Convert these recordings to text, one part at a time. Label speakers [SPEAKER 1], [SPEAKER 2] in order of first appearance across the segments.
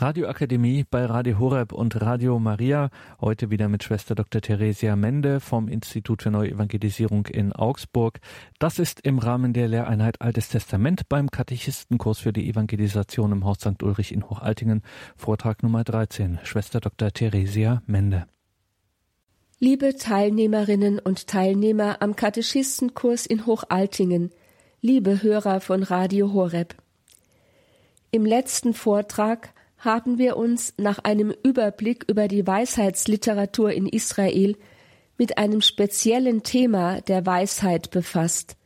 [SPEAKER 1] Radioakademie bei Radio Horeb und Radio Maria. Heute wieder mit Schwester Dr. Theresia Mende vom Institut für Neue Evangelisierung in Augsburg. Das ist im Rahmen der Lehreinheit Altes Testament beim Katechistenkurs für die Evangelisation im Haus St. Ulrich in Hochaltingen. Vortrag Nummer 13. Schwester Dr. Theresia Mende.
[SPEAKER 2] Liebe Teilnehmerinnen und Teilnehmer am Katechistenkurs in Hochaltingen, liebe Hörer von Radio Horeb. Im letzten Vortrag haben wir uns nach einem Überblick über die Weisheitsliteratur in Israel mit einem speziellen Thema der Weisheit befasst,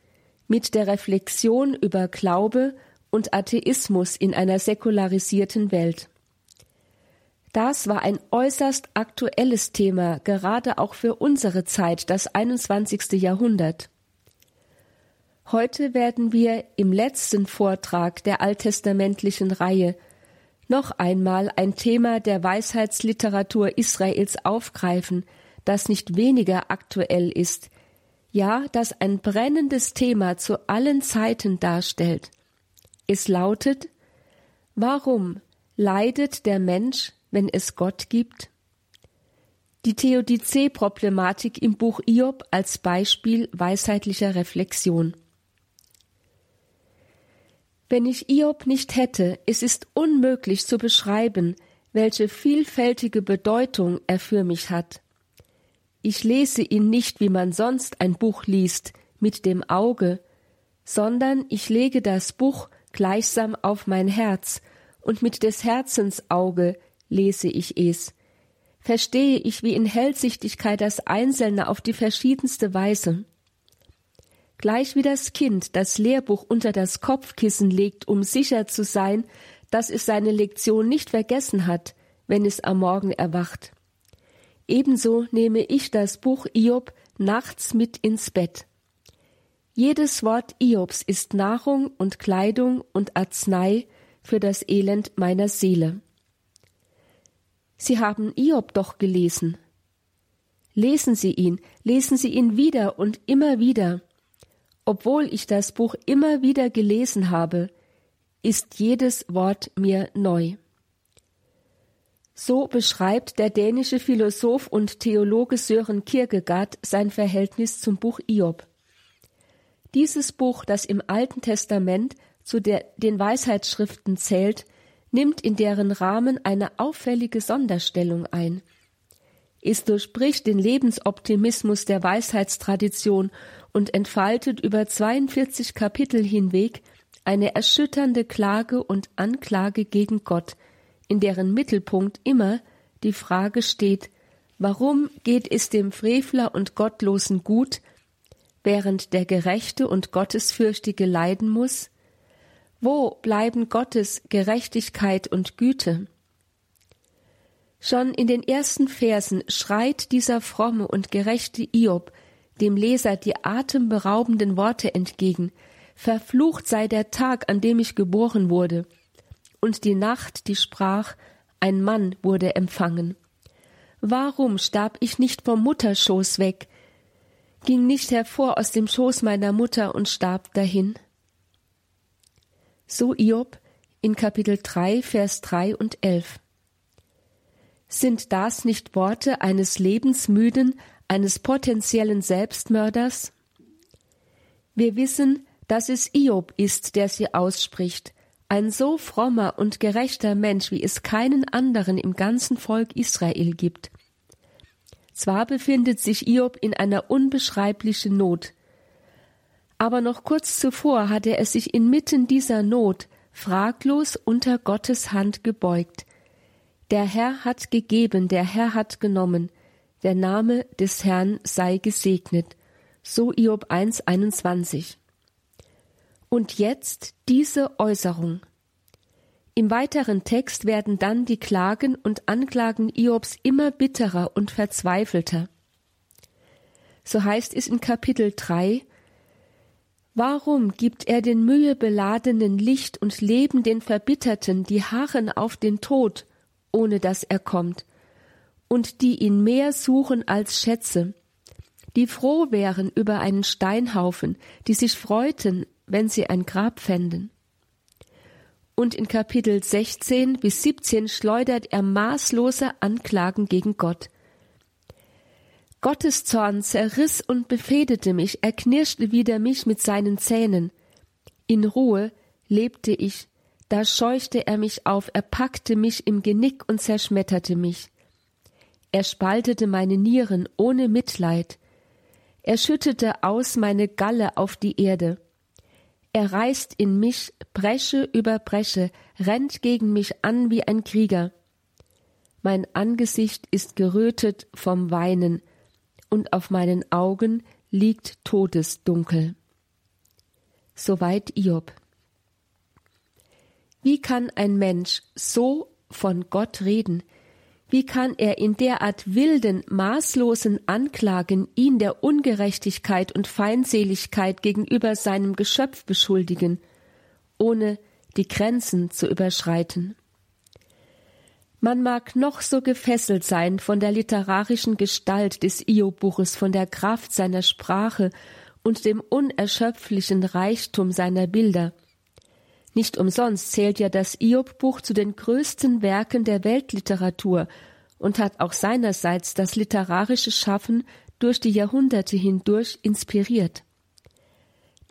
[SPEAKER 2] mit der Reflexion über Glaube und Atheismus in einer säkularisierten Welt. Das war ein äußerst aktuelles Thema, gerade auch für unsere Zeit, das 21. Jahrhundert. Heute werden wir im letzten Vortrag der alttestamentlichen Reihe noch einmal ein Thema der Weisheitsliteratur Israels aufgreifen, das nicht weniger aktuell ist, ja, das ein brennendes Thema zu allen Zeiten darstellt. Es lautet Warum leidet der Mensch, wenn es Gott gibt? Die Theodizee-Problematik im Buch Iob als Beispiel weisheitlicher Reflexion. Wenn ich Iob nicht hätte, es ist unmöglich zu beschreiben, welche vielfältige Bedeutung er für mich hat. Ich lese ihn nicht, wie man sonst ein Buch liest, mit dem Auge, sondern ich lege das Buch gleichsam auf mein Herz, und mit des Herzens Auge lese ich es. Verstehe ich wie in Hellsichtigkeit das Einzelne auf die verschiedenste Weise gleich wie das Kind das Lehrbuch unter das Kopfkissen legt, um sicher zu sein, dass es seine Lektion nicht vergessen hat, wenn es am Morgen erwacht. Ebenso nehme ich das Buch Iob nachts mit ins Bett. Jedes Wort Iobs ist Nahrung und Kleidung und Arznei für das Elend meiner Seele. Sie haben Iob doch gelesen. Lesen Sie ihn, lesen Sie ihn wieder und immer wieder. Obwohl ich das Buch immer wieder gelesen habe, ist jedes Wort mir neu. So beschreibt der dänische Philosoph und Theologe Sören Kierkegaard sein Verhältnis zum Buch Iob. Dieses Buch, das im Alten Testament zu der, den Weisheitsschriften zählt, nimmt in deren Rahmen eine auffällige Sonderstellung ein. Es durchbricht den Lebensoptimismus der Weisheitstradition und entfaltet über 42 Kapitel hinweg eine erschütternde Klage und Anklage gegen Gott, in deren Mittelpunkt immer die Frage steht, warum geht es dem Frevler und Gottlosen gut, während der Gerechte und Gottesfürchtige leiden muss? Wo bleiben Gottes Gerechtigkeit und Güte? Schon in den ersten Versen schreit dieser fromme und gerechte Iob dem Leser die atemberaubenden Worte entgegen Verflucht sei der Tag, an dem ich geboren wurde, und die Nacht, die sprach Ein Mann wurde empfangen. Warum starb ich nicht vom Mutterschoß weg, ging nicht hervor aus dem Schoß meiner Mutter und starb dahin? So Iob in Kapitel 3, Vers 3 und 11. Sind das nicht Worte eines lebensmüden, eines potenziellen Selbstmörders? Wir wissen, dass es Iob ist, der sie ausspricht, ein so frommer und gerechter Mensch, wie es keinen anderen im ganzen Volk Israel gibt. Zwar befindet sich Iob in einer unbeschreiblichen Not, aber noch kurz zuvor hat er es sich inmitten dieser Not fraglos unter Gottes Hand gebeugt. Der Herr hat gegeben, der Herr hat genommen, der Name des Herrn sei gesegnet. So Iob 1,21. Und jetzt diese Äußerung. Im weiteren Text werden dann die Klagen und Anklagen Iobs immer bitterer und verzweifelter. So heißt es in Kapitel 3, Warum gibt er den mühebeladenen Licht und Leben den Verbitterten, die harren auf den Tod, ohne dass er kommt? und die ihn mehr suchen als Schätze, die froh wären über einen Steinhaufen, die sich freuten, wenn sie ein Grab fänden. und in Kapitel 16 bis 17 schleudert er maßlose Anklagen gegen Gott. Gottes Zorn zerriss und befehdete mich, er knirschte wider mich mit seinen Zähnen. In Ruhe lebte ich, da scheuchte er mich auf, er packte mich im Genick und zerschmetterte mich. Er spaltete meine Nieren ohne Mitleid. Er schüttete aus meine Galle auf die Erde. Er reißt in mich Bresche über Bresche, rennt gegen mich an wie ein Krieger. Mein Angesicht ist gerötet vom Weinen, und auf meinen Augen liegt Todesdunkel. Soweit Iob. Wie kann ein Mensch so von Gott reden? Wie kann er in derart wilden, maßlosen Anklagen ihn der Ungerechtigkeit und Feindseligkeit gegenüber seinem Geschöpf beschuldigen, ohne die Grenzen zu überschreiten? Man mag noch so gefesselt sein von der literarischen Gestalt des Iobuches, von der Kraft seiner Sprache und dem unerschöpflichen Reichtum seiner Bilder. Nicht umsonst zählt ja das Iob-Buch zu den größten Werken der Weltliteratur und hat auch seinerseits das literarische Schaffen durch die Jahrhunderte hindurch inspiriert.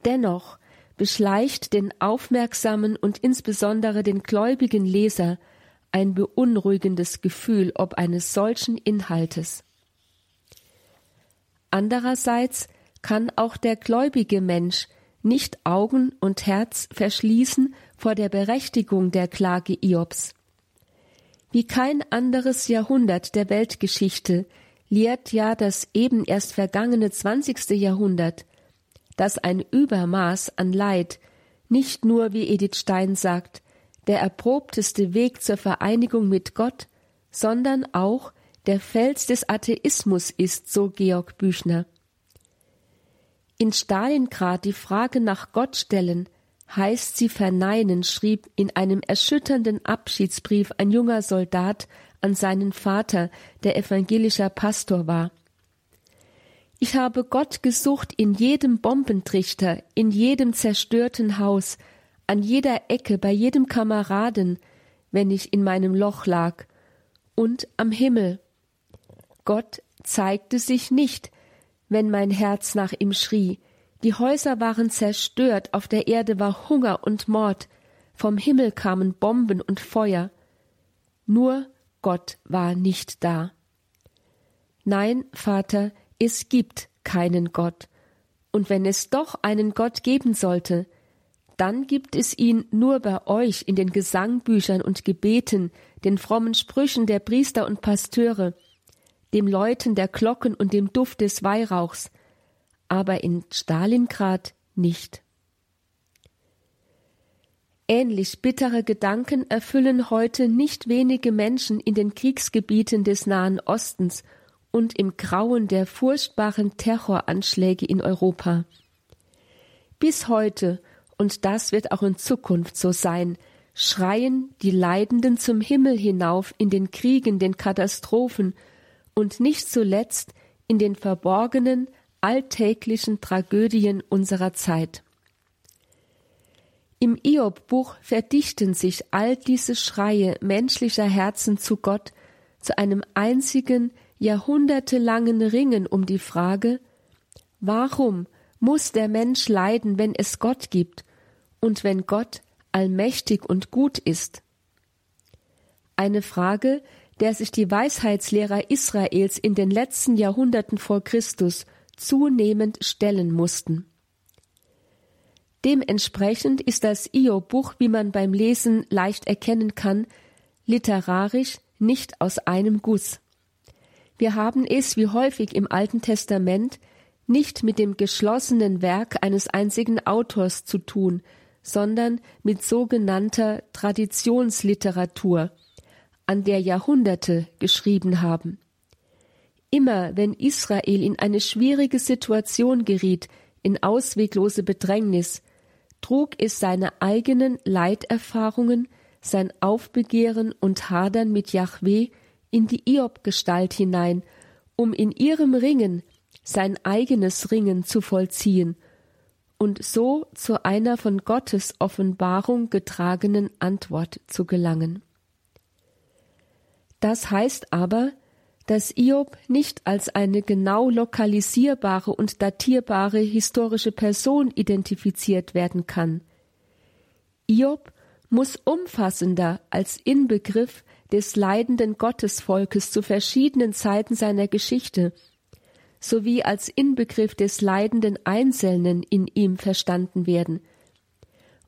[SPEAKER 2] Dennoch beschleicht den aufmerksamen und insbesondere den gläubigen Leser ein beunruhigendes Gefühl ob eines solchen Inhaltes. Andererseits kann auch der gläubige Mensch nicht Augen und Herz verschließen vor der Berechtigung der Klage Iobs. Wie kein anderes Jahrhundert der Weltgeschichte lehrt ja das eben erst vergangene zwanzigste Jahrhundert, dass ein Übermaß an Leid nicht nur, wie Edith Stein sagt, der erprobteste Weg zur Vereinigung mit Gott, sondern auch der Fels des Atheismus ist, so Georg Büchner. In Stalingrad die Frage nach Gott stellen, heißt sie verneinen, schrieb in einem erschütternden Abschiedsbrief ein junger Soldat an seinen Vater, der evangelischer Pastor war. Ich habe Gott gesucht in jedem Bombentrichter, in jedem zerstörten Haus, an jeder Ecke, bei jedem Kameraden, wenn ich in meinem Loch lag, und am Himmel. Gott zeigte sich nicht, wenn mein Herz nach ihm schrie. Die Häuser waren zerstört, auf der Erde war Hunger und Mord, vom Himmel kamen Bomben und Feuer. Nur Gott war nicht da. Nein, Vater, es gibt keinen Gott. Und wenn es doch einen Gott geben sollte, dann gibt es ihn nur bei euch in den Gesangbüchern und Gebeten, den frommen Sprüchen der Priester und Pasteure, dem Läuten der Glocken und dem Duft des Weihrauchs, aber in Stalingrad nicht. Ähnlich bittere Gedanken erfüllen heute nicht wenige Menschen in den Kriegsgebieten des Nahen Ostens und im Grauen der furchtbaren Terroranschläge in Europa. Bis heute und das wird auch in Zukunft so sein, schreien die Leidenden zum Himmel hinauf in den Kriegen, den Katastrophen und nicht zuletzt in den verborgenen, alltäglichen Tragödien unserer Zeit. Im Iob-Buch verdichten sich all diese Schreie menschlicher Herzen zu Gott zu einem einzigen, jahrhundertelangen Ringen um die Frage, warum muss der Mensch leiden, wenn es Gott gibt, und wenn Gott allmächtig und gut ist? Eine Frage, der sich die Weisheitslehrer Israels in den letzten Jahrhunderten vor Christus zunehmend stellen mussten. Dementsprechend ist das Io-Buch, wie man beim Lesen leicht erkennen kann, literarisch nicht aus einem Guss. Wir haben es, wie häufig im Alten Testament, nicht mit dem geschlossenen Werk eines einzigen Autors zu tun, sondern mit sogenannter Traditionsliteratur, an der Jahrhunderte geschrieben haben. Immer wenn Israel in eine schwierige Situation geriet, in ausweglose Bedrängnis, trug es seine eigenen Leiterfahrungen, sein Aufbegehren und Hadern mit Yahweh in die Iob-Gestalt hinein, um in ihrem Ringen sein eigenes Ringen zu vollziehen und so zu einer von Gottes Offenbarung getragenen Antwort zu gelangen. Das heißt aber, dass Iob nicht als eine genau lokalisierbare und datierbare historische Person identifiziert werden kann. Iob muss umfassender als Inbegriff des leidenden Gottesvolkes zu verschiedenen Zeiten seiner Geschichte sowie als Inbegriff des leidenden Einzelnen in ihm verstanden werden.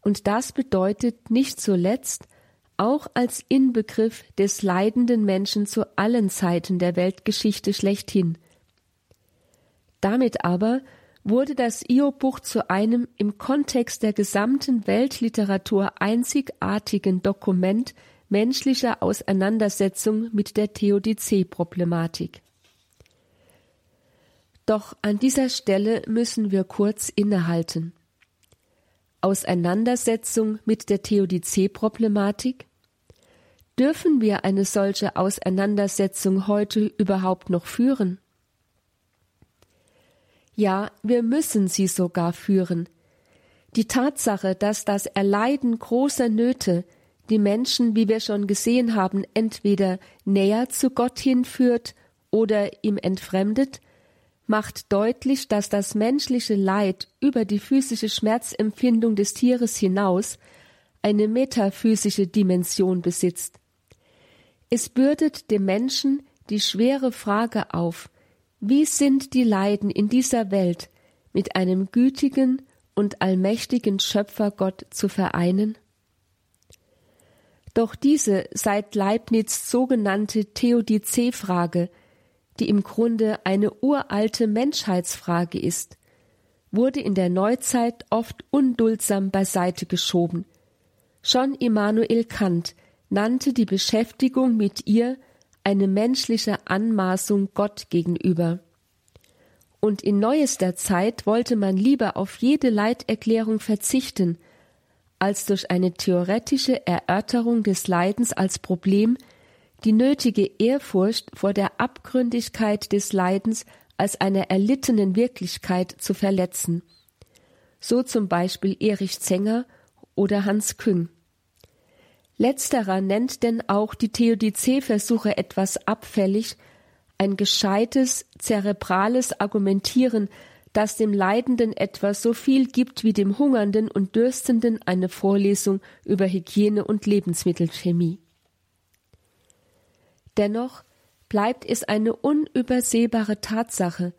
[SPEAKER 2] Und das bedeutet nicht zuletzt auch als Inbegriff des leidenden Menschen zu allen Zeiten der Weltgeschichte schlechthin. Damit aber wurde das Iob-Buch zu einem im Kontext der gesamten Weltliteratur einzigartigen Dokument menschlicher Auseinandersetzung mit der Theodizee-Problematik. Doch an dieser Stelle müssen wir kurz innehalten. Auseinandersetzung mit der Theodizee-Problematik? Dürfen wir eine solche Auseinandersetzung heute überhaupt noch führen? Ja, wir müssen sie sogar führen. Die Tatsache, dass das Erleiden großer Nöte die Menschen, wie wir schon gesehen haben, entweder näher zu Gott hinführt oder ihm entfremdet, macht deutlich, dass das menschliche Leid über die physische Schmerzempfindung des Tieres hinaus eine metaphysische Dimension besitzt. Es bürdet dem Menschen die schwere Frage auf, wie sind die Leiden in dieser Welt mit einem gütigen und allmächtigen Schöpfer Gott zu vereinen? Doch diese seit Leibniz sogenannte Theodizee-Frage die im Grunde eine uralte Menschheitsfrage ist, wurde in der Neuzeit oft unduldsam beiseite geschoben. Schon Immanuel Kant nannte die Beschäftigung mit ihr eine menschliche Anmaßung Gott gegenüber. Und in neuester Zeit wollte man lieber auf jede Leiterklärung verzichten, als durch eine theoretische Erörterung des Leidens als Problem die nötige Ehrfurcht vor der Abgründigkeit des Leidens als einer erlittenen Wirklichkeit zu verletzen. So zum Beispiel Erich Zenger oder Hans Küng. Letzterer nennt denn auch die Theodizee-Versuche etwas abfällig, ein gescheites, zerebrales Argumentieren, das dem Leidenden etwa so viel gibt wie dem Hungernden und Dürstenden eine Vorlesung über Hygiene und Lebensmittelchemie. Dennoch bleibt es eine unübersehbare Tatsache,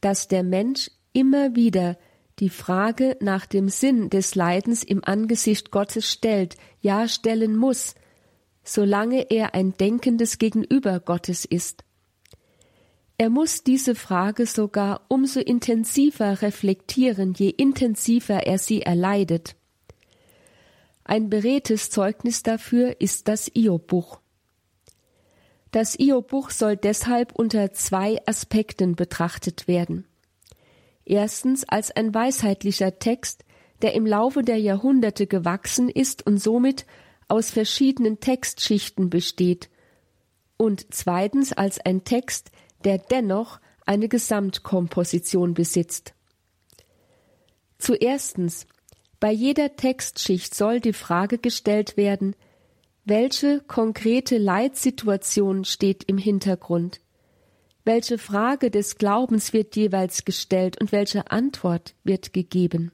[SPEAKER 2] dass der Mensch immer wieder die Frage nach dem Sinn des Leidens im Angesicht Gottes stellt, ja stellen muss, solange er ein denkendes Gegenüber Gottes ist. Er muss diese Frage sogar umso intensiver reflektieren, je intensiver er sie erleidet. Ein beredtes Zeugnis dafür ist das Iob-Buch. Das Iob-Buch soll deshalb unter zwei Aspekten betrachtet werden. Erstens als ein weisheitlicher Text, der im Laufe der Jahrhunderte gewachsen ist und somit aus verschiedenen Textschichten besteht, und zweitens als ein Text, der dennoch eine Gesamtkomposition besitzt. Zuerstens, bei jeder Textschicht soll die Frage gestellt werden, welche konkrete Leitsituation steht im Hintergrund? Welche Frage des Glaubens wird jeweils gestellt und welche Antwort wird gegeben?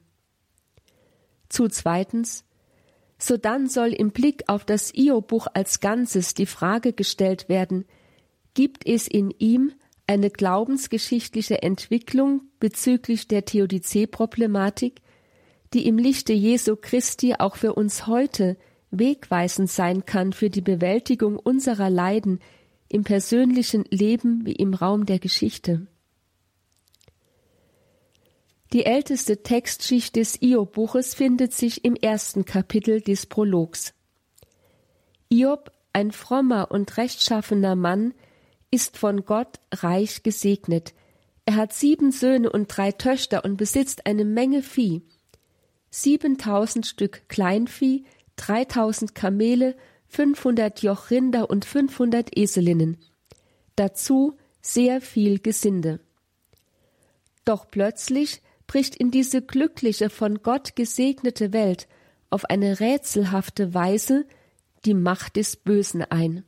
[SPEAKER 2] Zu zweitens, sodann soll im Blick auf das Io-Buch als Ganzes die Frage gestellt werden, gibt es in ihm eine glaubensgeschichtliche Entwicklung bezüglich der Theodizee-Problematik, die im Lichte Jesu Christi auch für uns heute wegweisend sein kann für die Bewältigung unserer Leiden im persönlichen Leben wie im Raum der Geschichte. Die älteste Textschicht des Iob-Buches findet sich im ersten Kapitel des Prologs. Iob, ein frommer und rechtschaffener Mann, ist von Gott reich gesegnet. Er hat sieben Söhne und drei Töchter und besitzt eine Menge Vieh. Siebentausend Stück Kleinvieh, 3000 Kamele, 500 Joch Rinder und 500 Eselinnen. Dazu sehr viel Gesinde. Doch plötzlich bricht in diese glückliche, von Gott gesegnete Welt auf eine rätselhafte Weise die Macht des Bösen ein.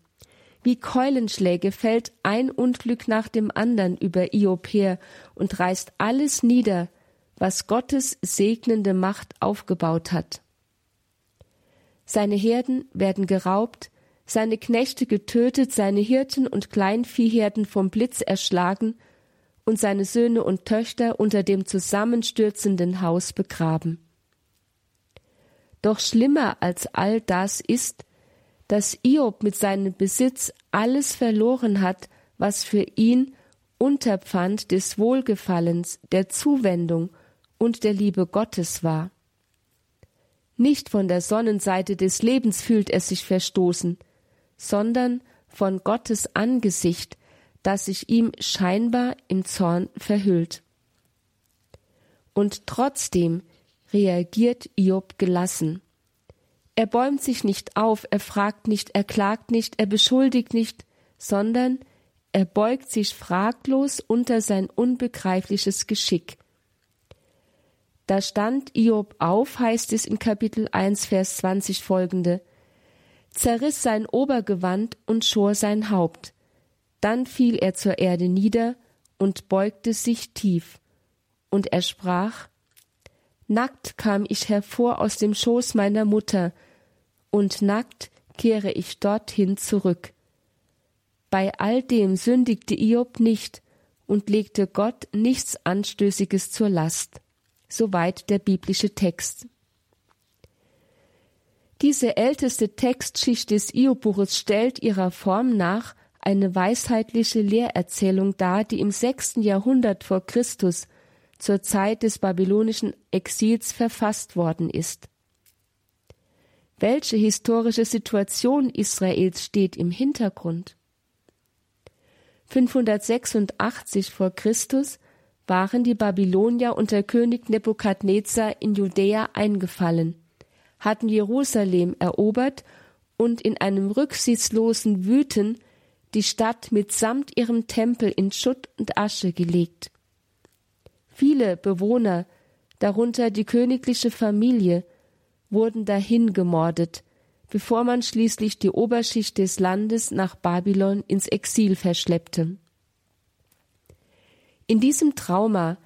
[SPEAKER 2] Wie Keulenschläge fällt ein Unglück nach dem andern über Iob her und reißt alles nieder, was Gottes segnende Macht aufgebaut hat. Seine Herden werden geraubt, seine Knechte getötet, seine Hirten und Kleinviehherden vom Blitz erschlagen und seine Söhne und Töchter unter dem zusammenstürzenden Haus begraben. Doch schlimmer als all das ist, dass Iob mit seinem Besitz alles verloren hat, was für ihn Unterpfand des Wohlgefallens, der Zuwendung und der Liebe Gottes war. Nicht von der Sonnenseite des Lebens fühlt er sich verstoßen, sondern von Gottes Angesicht, das sich ihm scheinbar im Zorn verhüllt. Und trotzdem reagiert Job gelassen. Er bäumt sich nicht auf, er fragt nicht, er klagt nicht, er beschuldigt nicht, sondern er beugt sich fraglos unter sein unbegreifliches Geschick. Da stand Iob auf, heißt es in Kapitel 1, Vers 20 folgende, zerriss sein Obergewand und schor sein Haupt. Dann fiel er zur Erde nieder und beugte sich tief. Und er sprach, Nackt kam ich hervor aus dem Schoß meiner Mutter, und nackt kehre ich dorthin zurück. Bei all dem sündigte Iob nicht und legte Gott nichts Anstößiges zur Last. Soweit der biblische Text. Diese älteste Textschicht des Iobuches stellt ihrer Form nach eine weisheitliche Lehrerzählung dar, die im sechsten Jahrhundert vor Christus zur Zeit des babylonischen Exils verfasst worden ist. Welche historische Situation Israels steht im Hintergrund? 586 vor Christus waren die Babylonier unter König Nebukadnezar in Judäa eingefallen hatten Jerusalem erobert und in einem rücksichtslosen Wüten die Stadt mitsamt ihrem Tempel in Schutt und Asche gelegt. Viele Bewohner, darunter die königliche Familie, wurden dahin gemordet, bevor man schließlich die Oberschicht des Landes nach Babylon ins Exil verschleppte. In diesem Trauma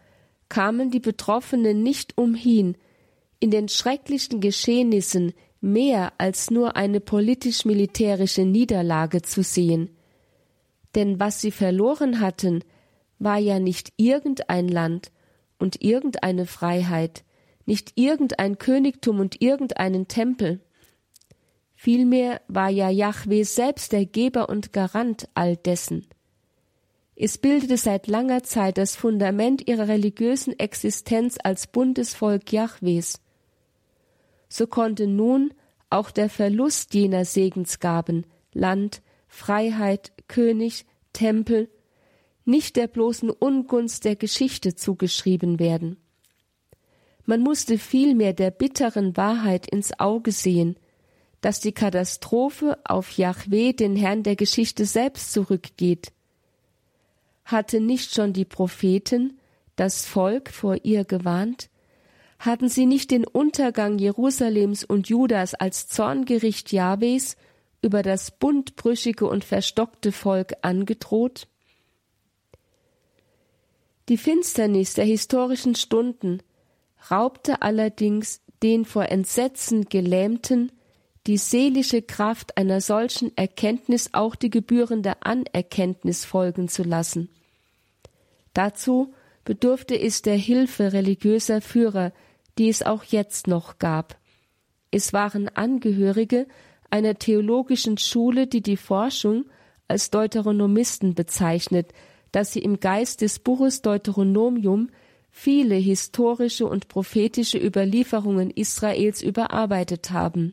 [SPEAKER 2] kamen die Betroffenen nicht umhin, in den schrecklichen Geschehnissen mehr als nur eine politisch-militärische Niederlage zu sehen. Denn was sie verloren hatten, war ja nicht irgendein Land und irgendeine Freiheit, nicht irgendein Königtum und irgendeinen Tempel. Vielmehr war ja Yahweh selbst der Geber und Garant all dessen. Es bildete seit langer Zeit das Fundament ihrer religiösen Existenz als Bundesvolk Jahwes so konnte nun auch der Verlust jener Segensgaben Land, Freiheit, König, Tempel nicht der bloßen Ungunst der Geschichte zugeschrieben werden. Man musste vielmehr der bitteren Wahrheit ins Auge sehen, dass die Katastrophe auf Yahweh, den Herrn der Geschichte selbst zurückgeht. Hatte nicht schon die Propheten das Volk vor ihr gewarnt? Hatten sie nicht den Untergang Jerusalems und Judas als Zorngericht Jahwes über das buntbrüchige und verstockte Volk angedroht? Die Finsternis der historischen Stunden raubte allerdings den vor Entsetzen Gelähmten die seelische Kraft einer solchen Erkenntnis auch die gebührende Anerkenntnis folgen zu lassen. Dazu bedurfte es der Hilfe religiöser Führer, die es auch jetzt noch gab. Es waren Angehörige einer theologischen Schule, die die Forschung als Deuteronomisten bezeichnet, dass sie im Geist des Buches Deuteronomium viele historische und prophetische Überlieferungen Israels überarbeitet haben.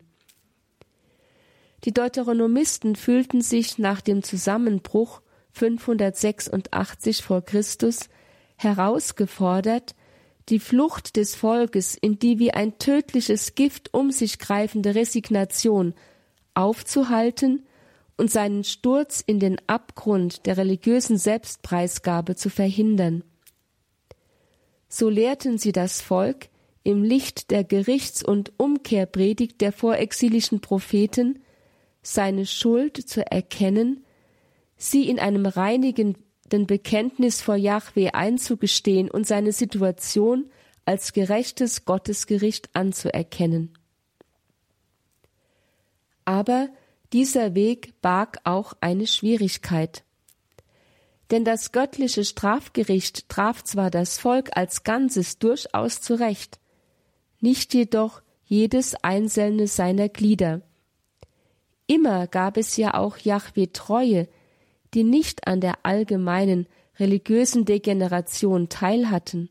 [SPEAKER 2] Die Deuteronomisten fühlten sich nach dem Zusammenbruch 586 vor Christus herausgefordert, die Flucht des Volkes in die wie ein tödliches Gift um sich greifende Resignation aufzuhalten und seinen Sturz in den Abgrund der religiösen Selbstpreisgabe zu verhindern. So lehrten sie das Volk im Licht der Gerichts- und Umkehrpredigt der vorexilischen Propheten, seine Schuld zu erkennen, sie in einem reinigenden Bekenntnis vor Yahweh einzugestehen und seine Situation als gerechtes Gottesgericht anzuerkennen. Aber dieser Weg barg auch eine Schwierigkeit. Denn das göttliche Strafgericht traf zwar das Volk als Ganzes durchaus zurecht, nicht jedoch jedes einzelne seiner Glieder. Immer gab es ja auch Jahwe Treue, die nicht an der allgemeinen religiösen Degeneration teilhatten.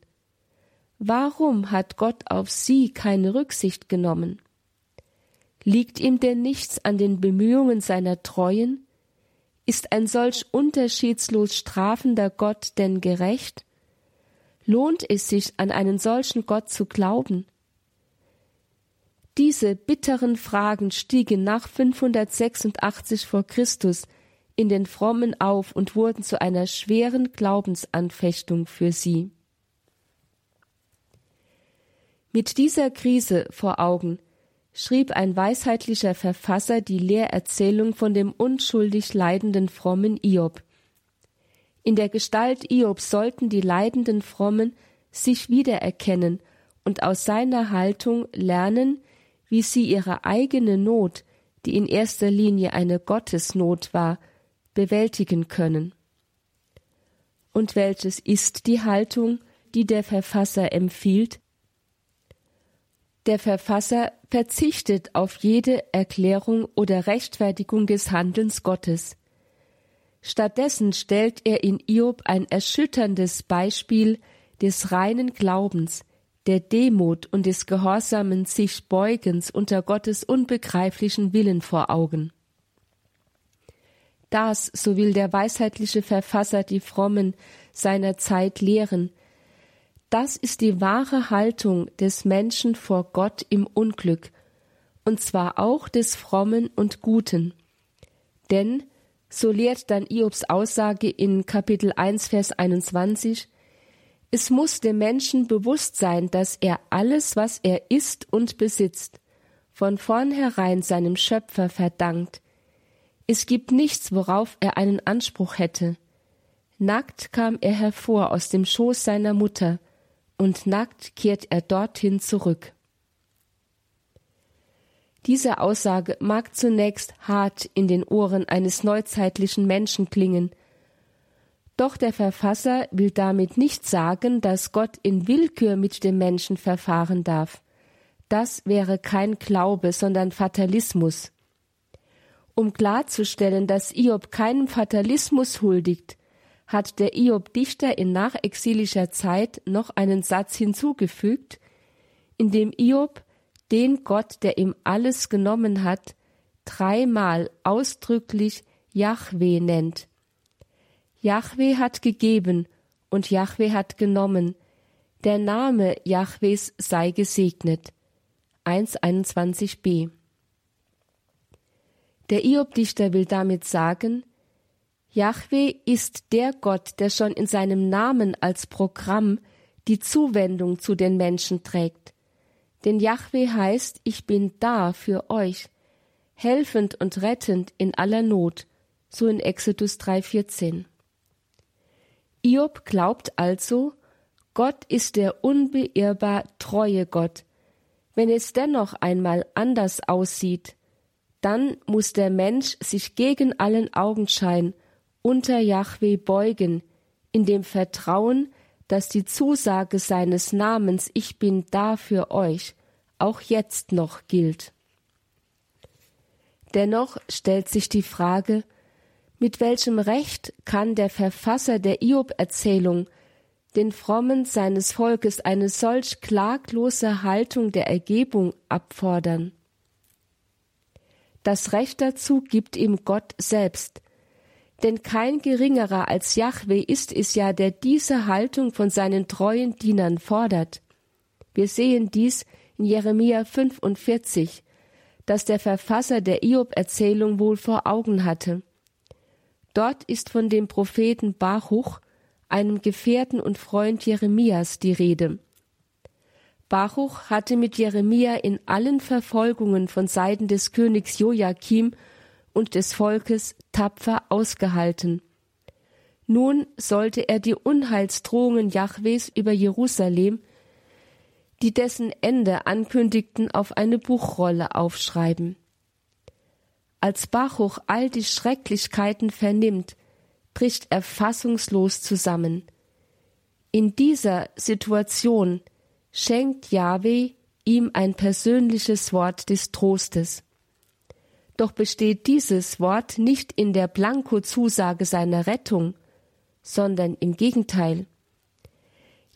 [SPEAKER 2] Warum hat Gott auf sie keine Rücksicht genommen? Liegt ihm denn nichts an den Bemühungen seiner Treuen? Ist ein solch unterschiedslos strafender Gott denn gerecht? Lohnt es sich, an einen solchen Gott zu glauben? Diese bitteren Fragen stiegen nach 586 vor Christus in den Frommen auf und wurden zu einer schweren Glaubensanfechtung für sie. Mit dieser Krise vor Augen schrieb ein weisheitlicher Verfasser die Lehrerzählung von dem unschuldig leidenden frommen Iob. In der Gestalt Iobs sollten die leidenden Frommen sich wiedererkennen und aus seiner Haltung lernen, wie sie ihre eigene Not, die in erster Linie eine Gottesnot war, bewältigen können. Und welches ist die Haltung, die der Verfasser empfiehlt? Der Verfasser verzichtet auf jede Erklärung oder Rechtfertigung des Handelns Gottes. Stattdessen stellt er in Iob ein erschütterndes Beispiel des reinen Glaubens, der Demut und des gehorsamen sich Beugens unter Gottes unbegreiflichen Willen vor Augen. Das, so will der weisheitliche Verfasser die Frommen seiner Zeit lehren, das ist die wahre Haltung des Menschen vor Gott im Unglück, und zwar auch des Frommen und Guten. Denn, so lehrt dann Iobs Aussage in Kapitel 1, Vers 21, es muss dem Menschen bewusst sein, dass er alles, was er ist und besitzt, von vornherein seinem Schöpfer verdankt. Es gibt nichts, worauf er einen Anspruch hätte. Nackt kam er hervor aus dem Schoß seiner Mutter, und nackt kehrt er dorthin zurück. Diese Aussage mag zunächst hart in den Ohren eines neuzeitlichen Menschen klingen, doch der Verfasser will damit nicht sagen, dass Gott in Willkür mit dem Menschen verfahren darf. Das wäre kein Glaube, sondern Fatalismus. Um klarzustellen, dass Iob keinem Fatalismus huldigt, hat der Iob-Dichter in nachexilischer Zeit noch einen Satz hinzugefügt, in dem Iob den Gott, der ihm alles genommen hat, dreimal ausdrücklich Yahweh nennt. Jahwe hat gegeben und Jahwe hat genommen. Der Name Jahwes sei gesegnet. 1.21b. Der Iob-Dichter will damit sagen, Jahwe ist der Gott, der schon in seinem Namen als Programm die Zuwendung zu den Menschen trägt. Denn Jahwe heißt, ich bin da für euch, helfend und rettend in aller Not, so in Exodus 3,14. Iob glaubt also, Gott ist der unbeirrbar treue Gott. Wenn es dennoch einmal anders aussieht, dann muss der Mensch sich gegen allen Augenschein unter Jahwe beugen, in dem Vertrauen, dass die Zusage seines Namens Ich bin da für euch auch jetzt noch gilt. Dennoch stellt sich die Frage, mit welchem Recht kann der Verfasser der Iob-Erzählung den Frommen seines Volkes eine solch klaglose Haltung der Ergebung abfordern? Das Recht dazu gibt ihm Gott selbst, denn kein geringerer als Jahwe ist es ja, der diese Haltung von seinen treuen Dienern fordert. Wir sehen dies in Jeremia 45, das der Verfasser der Iob-Erzählung wohl vor Augen hatte. Dort ist von dem Propheten Baruch einem Gefährten und Freund Jeremias, die Rede. Baruch hatte mit Jeremia in allen Verfolgungen von Seiten des Königs Joachim und des Volkes tapfer ausgehalten. Nun sollte er die Unheilsdrohungen Jahwes über Jerusalem, die dessen Ende ankündigten, auf eine Buchrolle aufschreiben. Als Baruch all die Schrecklichkeiten vernimmt, bricht er fassungslos zusammen. In dieser Situation schenkt Yahweh ihm ein persönliches Wort des Trostes. Doch besteht dieses Wort nicht in der Blanko-Zusage seiner Rettung, sondern im Gegenteil.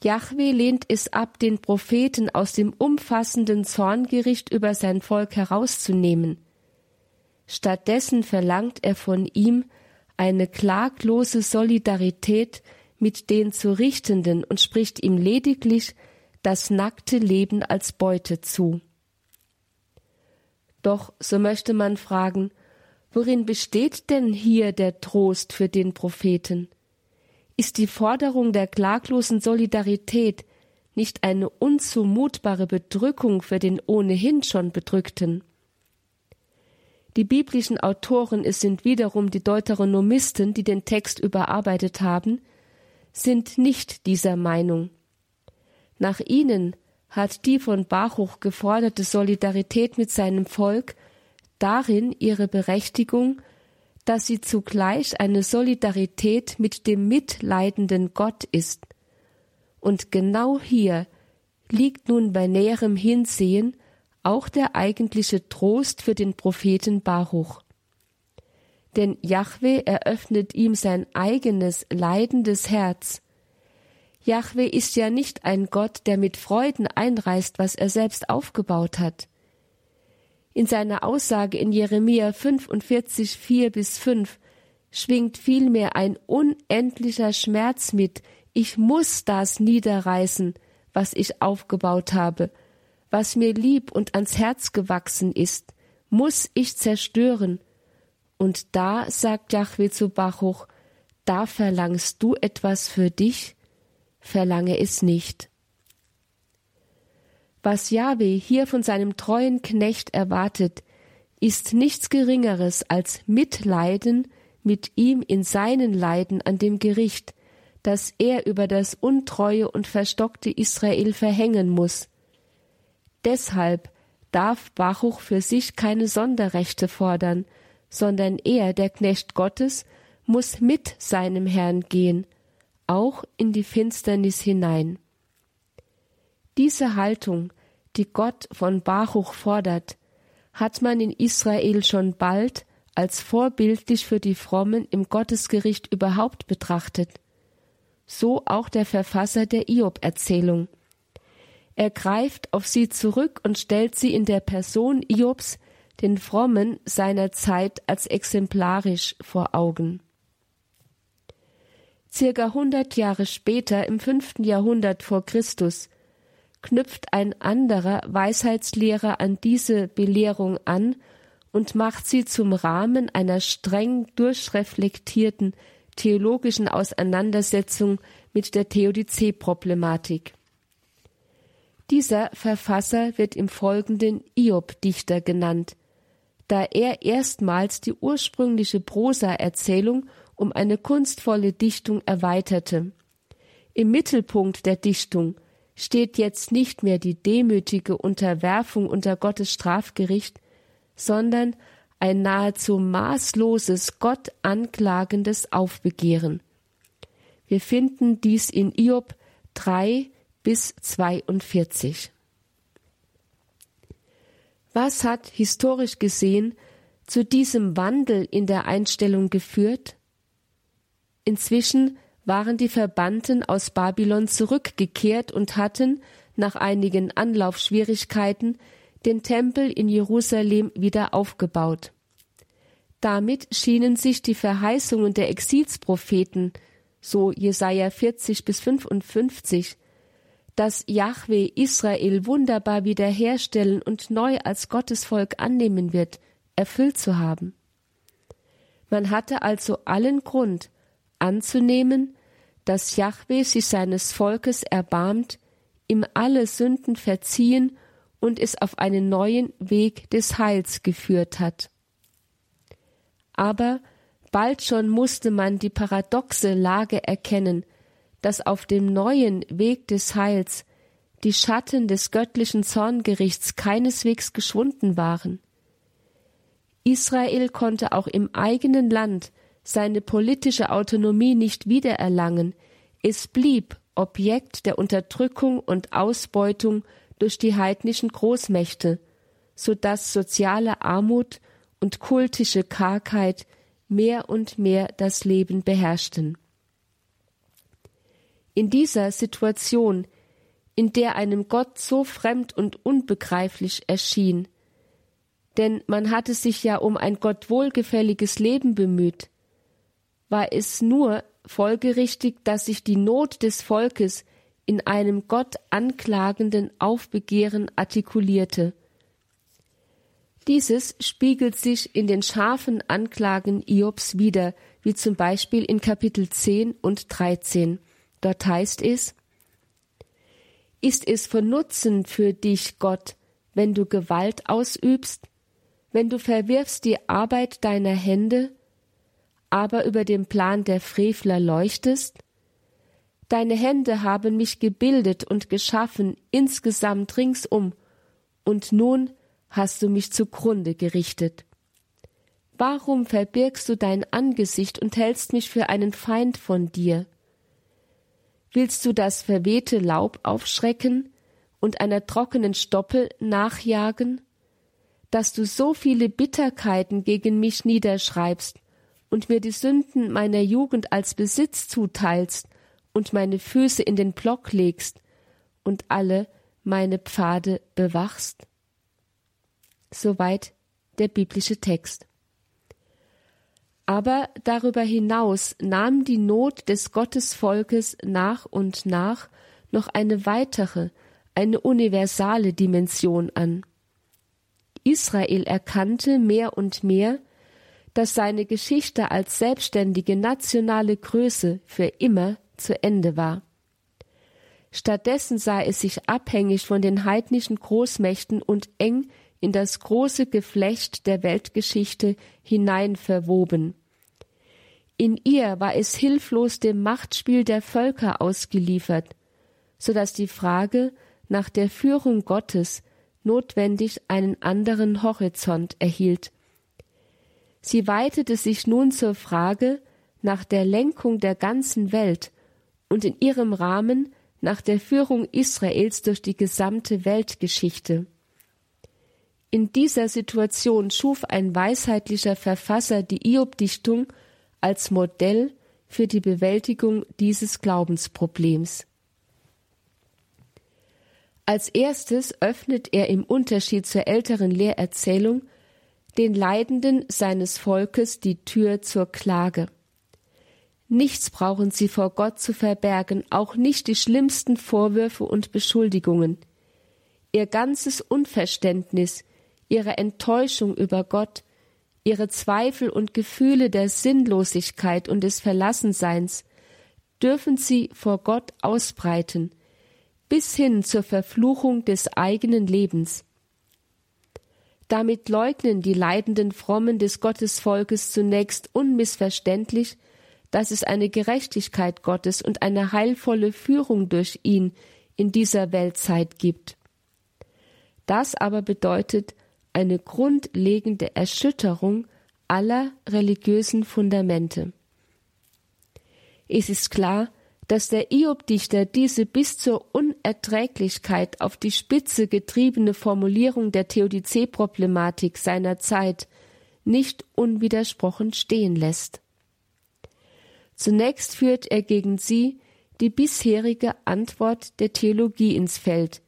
[SPEAKER 2] Jahwe lehnt es ab, den Propheten aus dem umfassenden Zorngericht über sein Volk herauszunehmen. Stattdessen verlangt er von ihm eine klaglose Solidarität mit den zu Richtenden und spricht ihm lediglich das nackte Leben als Beute zu. Doch, so möchte man fragen, worin besteht denn hier der Trost für den Propheten? Ist die Forderung der klaglosen Solidarität nicht eine unzumutbare Bedrückung für den ohnehin schon Bedrückten? Die biblischen Autoren, es sind wiederum die Deuteronomisten, die den Text überarbeitet haben, sind nicht dieser Meinung. Nach ihnen hat die von Baruch geforderte Solidarität mit seinem Volk darin ihre Berechtigung, dass sie zugleich eine Solidarität mit dem mitleidenden Gott ist. Und genau hier liegt nun bei näherem Hinsehen auch der eigentliche Trost für den Propheten Baruch. Denn Jahwe eröffnet ihm sein eigenes leidendes Herz. Jahwe ist ja nicht ein Gott, der mit Freuden einreißt, was er selbst aufgebaut hat. In seiner Aussage in Jeremia 45, 4 bis 5 schwingt vielmehr ein unendlicher Schmerz mit, ich muss das niederreißen, was ich aufgebaut habe, was mir lieb und ans Herz gewachsen ist, muss ich zerstören. Und da, sagt Jahwe zu Bachuch, da verlangst du etwas für dich, verlange es nicht. Was Jahwe hier von seinem treuen Knecht erwartet, ist nichts Geringeres als Mitleiden mit ihm in seinen Leiden an dem Gericht, das er über das untreue und verstockte Israel verhängen muss, Deshalb darf Baruch für sich keine Sonderrechte fordern, sondern er, der Knecht Gottes, muss mit seinem Herrn gehen, auch in die Finsternis hinein. Diese Haltung, die Gott von Baruch fordert, hat man in Israel schon bald als vorbildlich für die Frommen im Gottesgericht überhaupt betrachtet. So auch der Verfasser der Iob-Erzählung. Er greift auf sie zurück und stellt sie in der Person Iobs, den Frommen seiner Zeit, als exemplarisch vor Augen. Circa hundert Jahre später, im fünften Jahrhundert vor Christus, knüpft ein anderer Weisheitslehrer an diese Belehrung an und macht sie zum Rahmen einer streng durchreflektierten theologischen Auseinandersetzung mit der Theodizee-Problematik. Dieser Verfasser wird im Folgenden Iob-Dichter genannt, da er erstmals die ursprüngliche Prosa-Erzählung um eine kunstvolle Dichtung erweiterte. Im Mittelpunkt der Dichtung steht jetzt nicht mehr die demütige Unterwerfung unter Gottes Strafgericht, sondern ein nahezu maßloses, Gott anklagendes Aufbegehren. Wir finden dies in Iob 3, bis 42. Was hat historisch gesehen zu diesem Wandel in der Einstellung geführt? Inzwischen waren die Verbannten aus Babylon zurückgekehrt und hatten, nach einigen Anlaufschwierigkeiten, den Tempel in Jerusalem wieder aufgebaut. Damit schienen sich die Verheißungen der Exilspropheten, so Jesaja 40 bis 55, dass Jahwe Israel wunderbar wiederherstellen und neu als Gottesvolk annehmen wird, erfüllt zu haben. Man hatte also allen Grund anzunehmen, dass Jahwe sich seines Volkes erbarmt, ihm alle Sünden verziehen und es auf einen neuen Weg des Heils geführt hat. Aber bald schon musste man die paradoxe Lage erkennen, dass auf dem neuen Weg des Heils die Schatten des göttlichen Zorngerichts keineswegs geschwunden waren. Israel konnte auch im eigenen Land seine politische Autonomie nicht wiedererlangen, es blieb Objekt der Unterdrückung und Ausbeutung durch die heidnischen Großmächte, so dass soziale Armut und kultische Kargheit mehr und mehr das Leben beherrschten. In dieser Situation, in der einem Gott so fremd und unbegreiflich erschien, denn man hatte sich ja um ein Gott wohlgefälliges Leben bemüht, war es nur folgerichtig, dass sich die Not des Volkes in einem Gott anklagenden Aufbegehren artikulierte. Dieses spiegelt sich in den scharfen Anklagen Iobs wider, wie zum Beispiel in Kapitel 10 und 13. Dort heißt es, Ist es von Nutzen für dich, Gott, wenn du Gewalt ausübst, wenn du verwirfst die Arbeit deiner Hände, aber über dem Plan der Frevler leuchtest? Deine Hände haben mich gebildet und geschaffen, insgesamt ringsum, und nun hast du mich zugrunde gerichtet. Warum verbirgst du dein Angesicht und hältst mich für einen Feind von dir? Willst du das verwehte Laub aufschrecken und einer trockenen Stoppel nachjagen? Dass du so viele Bitterkeiten gegen mich niederschreibst und mir die Sünden meiner Jugend als Besitz zuteilst und meine Füße in den Block legst und alle meine Pfade bewachst? Soweit der biblische Text. Aber darüber hinaus nahm die Not des Gottesvolkes nach und nach noch eine weitere, eine universale Dimension an. Israel erkannte mehr und mehr, dass seine Geschichte als selbstständige nationale Größe für immer zu Ende war. Stattdessen sah es sich abhängig von den heidnischen Großmächten und eng in das große Geflecht der Weltgeschichte hinein verwoben. In ihr war es hilflos dem Machtspiel der Völker ausgeliefert, so dass die Frage nach der Führung Gottes notwendig einen anderen Horizont erhielt. Sie weitete sich nun zur Frage nach der Lenkung der ganzen Welt und in ihrem Rahmen nach der Führung Israels durch die gesamte Weltgeschichte. In dieser Situation schuf ein weisheitlicher Verfasser die Iob-Dichtung als Modell für die Bewältigung dieses Glaubensproblems. Als erstes öffnet er im Unterschied zur älteren Lehrerzählung den Leidenden seines Volkes die Tür zur Klage. Nichts brauchen sie vor Gott zu verbergen, auch nicht die schlimmsten Vorwürfe und Beschuldigungen. Ihr ganzes Unverständnis, ihre Enttäuschung über Gott, ihre Zweifel und Gefühle der Sinnlosigkeit und des Verlassenseins dürfen sie vor Gott ausbreiten, bis hin zur Verfluchung des eigenen Lebens. Damit leugnen die leidenden Frommen des Gottesvolkes zunächst unmissverständlich, dass es eine Gerechtigkeit Gottes und eine heilvolle Führung durch ihn in dieser Weltzeit gibt. Das aber bedeutet eine grundlegende Erschütterung aller religiösen Fundamente. Es ist klar, dass der Iob-Dichter diese bis zur Unerträglichkeit auf die Spitze getriebene Formulierung der Theodizee-Problematik seiner Zeit nicht unwidersprochen stehen lässt. Zunächst führt er gegen sie die bisherige Antwort der Theologie ins Feld,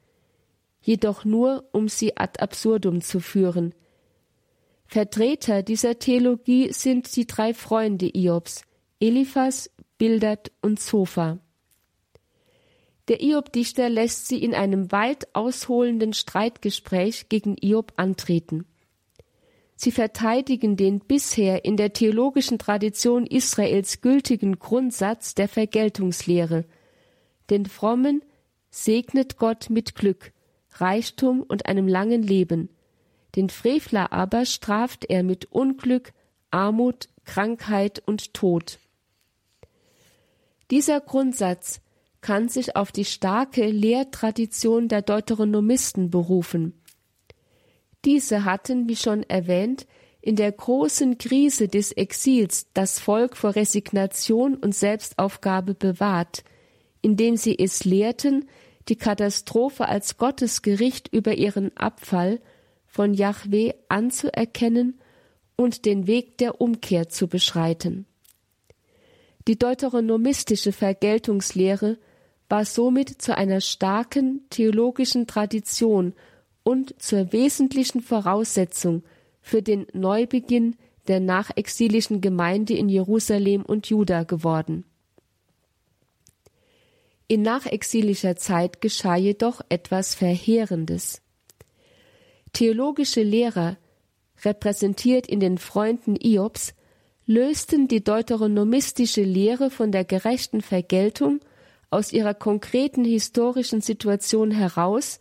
[SPEAKER 2] jedoch nur, um sie ad absurdum zu führen. Vertreter dieser Theologie sind die drei Freunde Iobs, Eliphas, Bildert und Zophar. Der Iob-Dichter lässt sie in einem weit ausholenden Streitgespräch gegen Iob antreten. Sie verteidigen den bisher in der theologischen Tradition Israels gültigen Grundsatz der Vergeltungslehre. Den Frommen segnet Gott mit Glück, Reichtum und einem langen Leben. Den Frevler aber straft er mit Unglück, Armut, Krankheit und Tod. Dieser Grundsatz kann sich auf die starke Lehrtradition der Deuteronomisten berufen. Diese hatten, wie schon erwähnt, in der großen Krise des Exils das Volk vor Resignation und Selbstaufgabe bewahrt, indem sie es lehrten, die Katastrophe als Gottes Gericht über ihren Abfall von Yahweh anzuerkennen und den Weg der Umkehr zu beschreiten. Die deuteronomistische Vergeltungslehre war somit zu einer starken theologischen Tradition und zur wesentlichen Voraussetzung für den Neubeginn der nachexilischen Gemeinde in Jerusalem und Juda geworden. In nachexilischer Zeit geschah jedoch etwas Verheerendes. Theologische Lehrer, repräsentiert in den Freunden Iobs, lösten die deuteronomistische Lehre von der gerechten Vergeltung aus ihrer konkreten historischen Situation heraus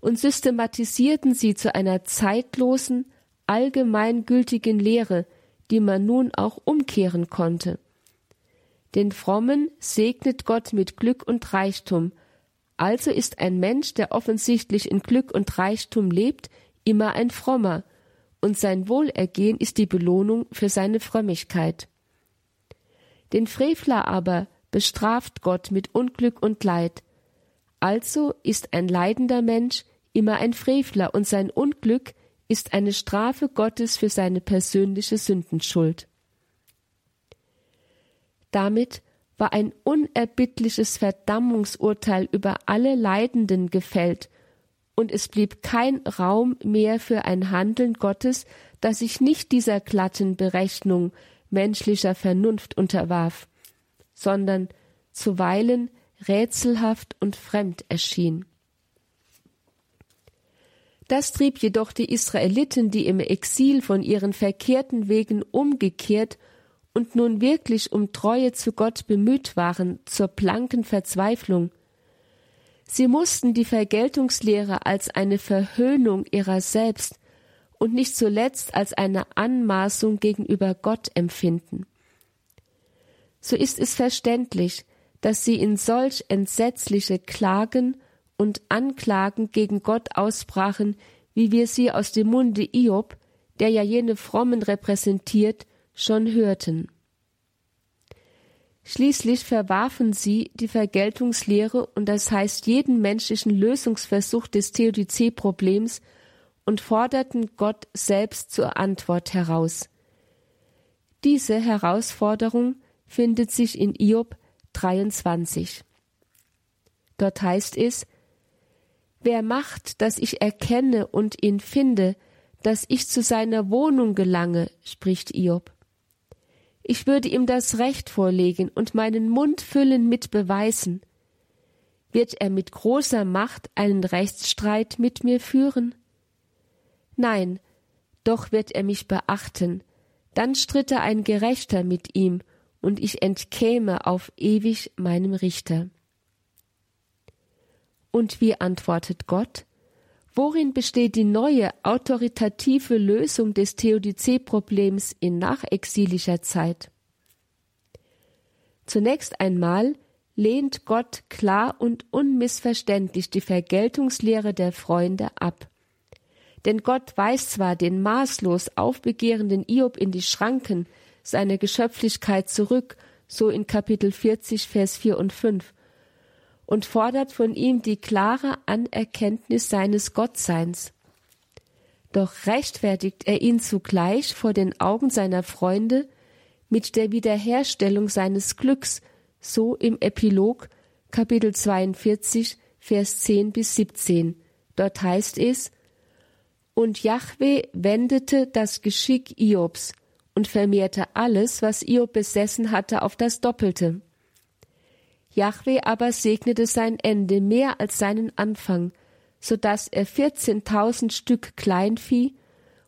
[SPEAKER 2] und systematisierten sie zu einer zeitlosen, allgemeingültigen Lehre, die man nun auch umkehren konnte. Den Frommen segnet Gott mit Glück und Reichtum, also ist ein Mensch, der offensichtlich in Glück und Reichtum lebt, immer ein Frommer, und sein Wohlergehen ist die Belohnung für seine Frömmigkeit. Den Frevler aber bestraft Gott mit Unglück und Leid, also ist ein leidender Mensch immer ein Frevler und sein Unglück ist eine Strafe Gottes für seine persönliche Sündenschuld. Damit war ein unerbittliches Verdammungsurteil über alle Leidenden gefällt, und es blieb kein Raum mehr für ein Handeln Gottes, das sich nicht dieser glatten Berechnung menschlicher Vernunft unterwarf, sondern zuweilen rätselhaft und fremd erschien. Das trieb jedoch die Israeliten, die im Exil von ihren verkehrten Wegen umgekehrt und nun wirklich um Treue zu Gott bemüht waren, zur blanken Verzweiflung. Sie mussten die Vergeltungslehre als eine Verhöhnung ihrer selbst und nicht zuletzt als eine Anmaßung gegenüber Gott empfinden. So ist es verständlich, dass sie in solch entsetzliche Klagen und Anklagen gegen Gott ausbrachen, wie wir sie aus dem Munde Iob, der ja jene Frommen repräsentiert, schon hörten. Schließlich verwarfen sie die Vergeltungslehre und das heißt jeden menschlichen Lösungsversuch des Theodizee-Problems und forderten Gott selbst zur Antwort heraus. Diese Herausforderung findet sich in Iob 23. Dort heißt es, Wer macht, dass ich erkenne und ihn finde, dass ich zu seiner Wohnung gelange, spricht Iob. Ich würde ihm das Recht vorlegen und meinen Mund füllen mit Beweisen. Wird er mit großer Macht einen Rechtsstreit mit mir führen? Nein, doch wird er mich beachten, dann stritte ein Gerechter mit ihm und ich entkäme auf ewig meinem Richter. Und wie antwortet Gott? Worin besteht die neue autoritative Lösung des Theodizee-Problems in nachexilischer Zeit? Zunächst einmal lehnt Gott klar und unmissverständlich die Vergeltungslehre der Freunde ab. Denn Gott weist zwar den maßlos aufbegehrenden Iob in die Schranken, seine Geschöpflichkeit zurück, so in Kapitel 40, Vers 4 und 5, und fordert von ihm die klare Anerkenntnis seines Gottseins. Doch rechtfertigt er ihn zugleich vor den Augen seiner Freunde mit der Wiederherstellung seines Glücks, so im Epilog Kapitel 42, Vers 10 bis 17. Dort heißt es, und Jahwe wendete das Geschick Iobs, und vermehrte alles, was Iob besessen hatte, auf das Doppelte. Jahwe aber segnete sein Ende mehr als seinen Anfang, so dass er vierzehntausend Stück Kleinvieh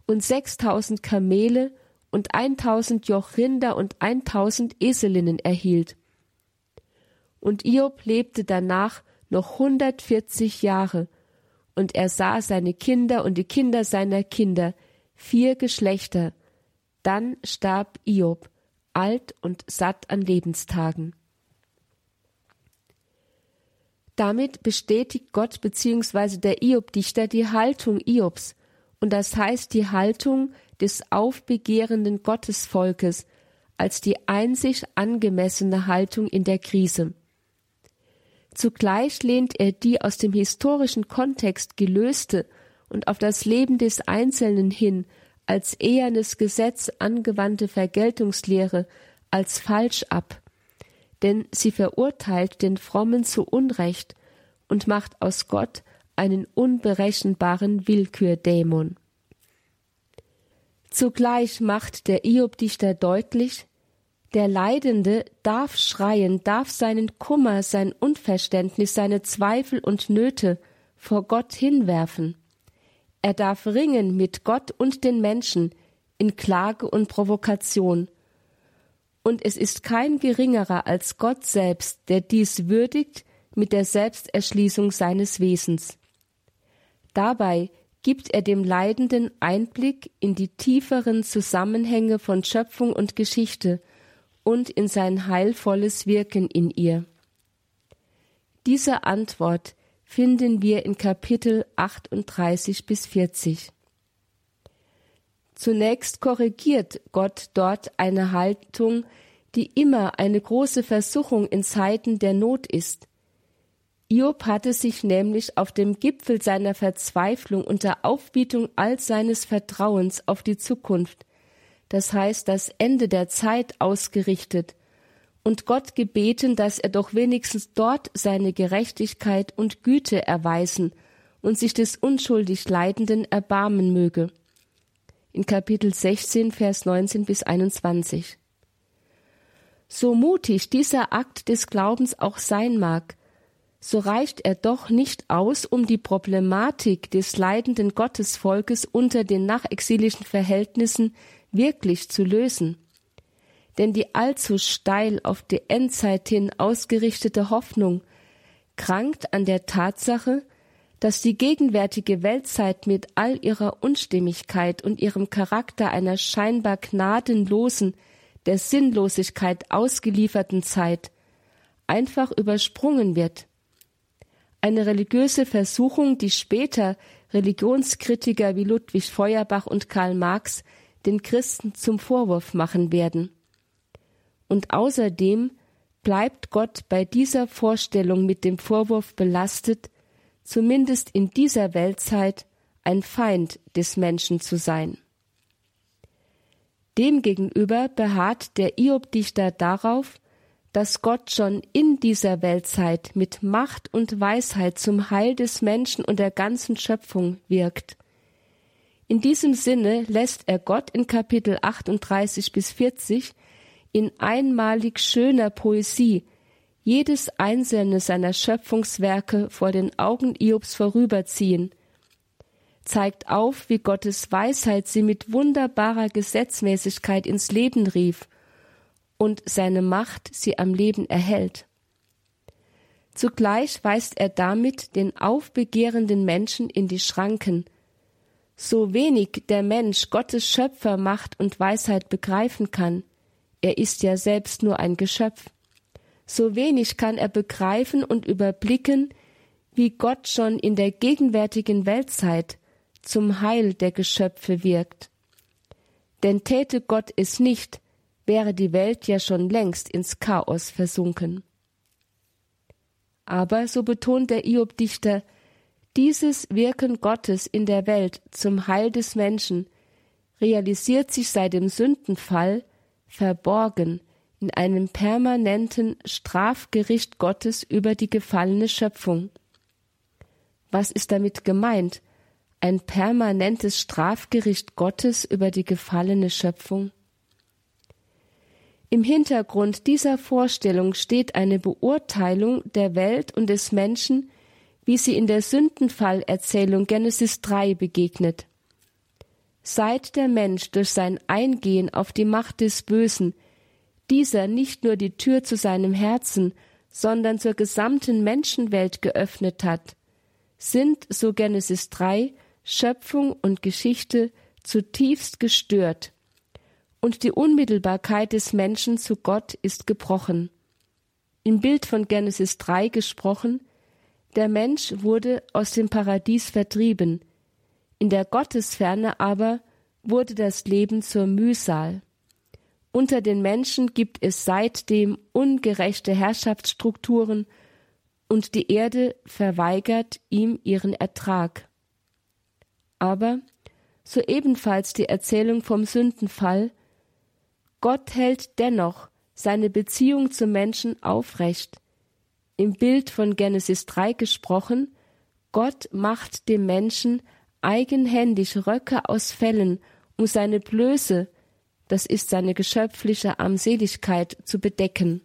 [SPEAKER 2] und sechstausend Kamele und eintausend Joch Rinder und eintausend Eselinnen erhielt. Und Iob lebte danach noch hundertvierzig Jahre, und er sah seine Kinder und die Kinder seiner Kinder, vier Geschlechter. Dann starb Iob, alt und satt an Lebenstagen. Damit bestätigt Gott bzw. der Iob-Dichter die Haltung Iobs, und das heißt die Haltung des aufbegehrenden Gottesvolkes als die einzig angemessene Haltung in der Krise. Zugleich lehnt er die aus dem historischen Kontext gelöste und auf das Leben des Einzelnen hin als ehernes Gesetz angewandte Vergeltungslehre als falsch ab, denn sie verurteilt den Frommen zu Unrecht und macht aus Gott einen unberechenbaren Willkürdämon. Zugleich macht der Iobdichter deutlich, der Leidende darf schreien, darf seinen Kummer, sein Unverständnis, seine Zweifel und Nöte vor Gott hinwerfen. Er darf ringen mit Gott und den Menschen in Klage und Provokation. Und es ist kein geringerer als Gott selbst, der dies würdigt mit der Selbsterschließung seines Wesens. Dabei gibt er dem Leidenden Einblick in die tieferen Zusammenhänge von Schöpfung und Geschichte und in sein heilvolles Wirken in ihr. Diese Antwort finden wir in Kapitel 38 bis 40. Zunächst korrigiert Gott dort eine Haltung, die immer eine große Versuchung in Zeiten der Not ist. Job hatte sich nämlich auf dem Gipfel seiner Verzweiflung unter Aufbietung all seines Vertrauens auf die Zukunft das heißt das Ende der Zeit ausgerichtet, und Gott gebeten, dass er doch wenigstens dort seine Gerechtigkeit und Güte erweisen und sich des unschuldig Leidenden erbarmen möge. In Kapitel 16, Vers 19 bis 21. So mutig dieser Akt des Glaubens auch sein mag, so reicht er doch nicht aus, um die Problematik des leidenden Gottesvolkes unter den nachexilischen Verhältnissen wirklich zu lösen. Denn die allzu steil auf die Endzeit hin ausgerichtete Hoffnung krankt an der Tatsache, dass die gegenwärtige Weltzeit mit all ihrer Unstimmigkeit und ihrem Charakter einer scheinbar gnadenlosen, der Sinnlosigkeit ausgelieferten Zeit einfach übersprungen wird. Eine religiöse Versuchung, die später Religionskritiker wie Ludwig Feuerbach und Karl Marx den Christen zum Vorwurf machen werden. Und außerdem bleibt Gott bei dieser Vorstellung mit dem Vorwurf belastet, zumindest in dieser Weltzeit ein Feind des Menschen zu sein. Demgegenüber beharrt der Hiob-Dichter darauf, dass Gott schon in dieser Weltzeit mit Macht und Weisheit zum Heil des Menschen und der ganzen Schöpfung wirkt in diesem Sinne lässt er Gott in Kapitel 38 bis 40 in einmalig schöner Poesie jedes einzelne seiner Schöpfungswerke vor den Augen Iobs vorüberziehen, zeigt auf, wie Gottes Weisheit sie mit wunderbarer Gesetzmäßigkeit ins Leben rief und seine Macht sie am Leben erhält. Zugleich weist er damit den aufbegehrenden Menschen in die Schranken, so wenig der Mensch Gottes Schöpfermacht und Weisheit begreifen kann, er ist ja selbst nur ein Geschöpf, so wenig kann er begreifen und überblicken, wie Gott schon in der gegenwärtigen Weltzeit zum Heil der Geschöpfe wirkt. Denn täte Gott es nicht, wäre die Welt ja schon längst ins Chaos versunken. Aber, so betont der Iob-Dichter, dieses Wirken Gottes in der Welt zum Heil des Menschen realisiert sich seit dem Sündenfall verborgen in einem permanenten Strafgericht Gottes über die gefallene Schöpfung. Was ist damit gemeint? Ein permanentes Strafgericht Gottes über die gefallene Schöpfung? Im Hintergrund dieser Vorstellung steht eine Beurteilung der Welt und des Menschen wie sie in der Sündenfallerzählung Genesis 3 begegnet. Seit der Mensch durch sein Eingehen auf die Macht des Bösen dieser nicht nur die Tür zu seinem Herzen, sondern zur gesamten Menschenwelt geöffnet hat, sind, so Genesis 3, Schöpfung und Geschichte zutiefst gestört, und die Unmittelbarkeit des Menschen zu Gott ist gebrochen. Im Bild von Genesis 3 gesprochen, der Mensch wurde aus dem Paradies vertrieben, in der Gottesferne aber wurde das Leben zur Mühsal. Unter den Menschen gibt es seitdem ungerechte Herrschaftsstrukturen und die Erde verweigert ihm ihren Ertrag. Aber, so ebenfalls die Erzählung vom Sündenfall, Gott hält dennoch seine Beziehung zum Menschen aufrecht. Im Bild von Genesis 3 gesprochen, Gott macht dem Menschen eigenhändig Röcke aus Fellen, um seine Blöße, das ist seine geschöpfliche Armseligkeit, zu bedecken.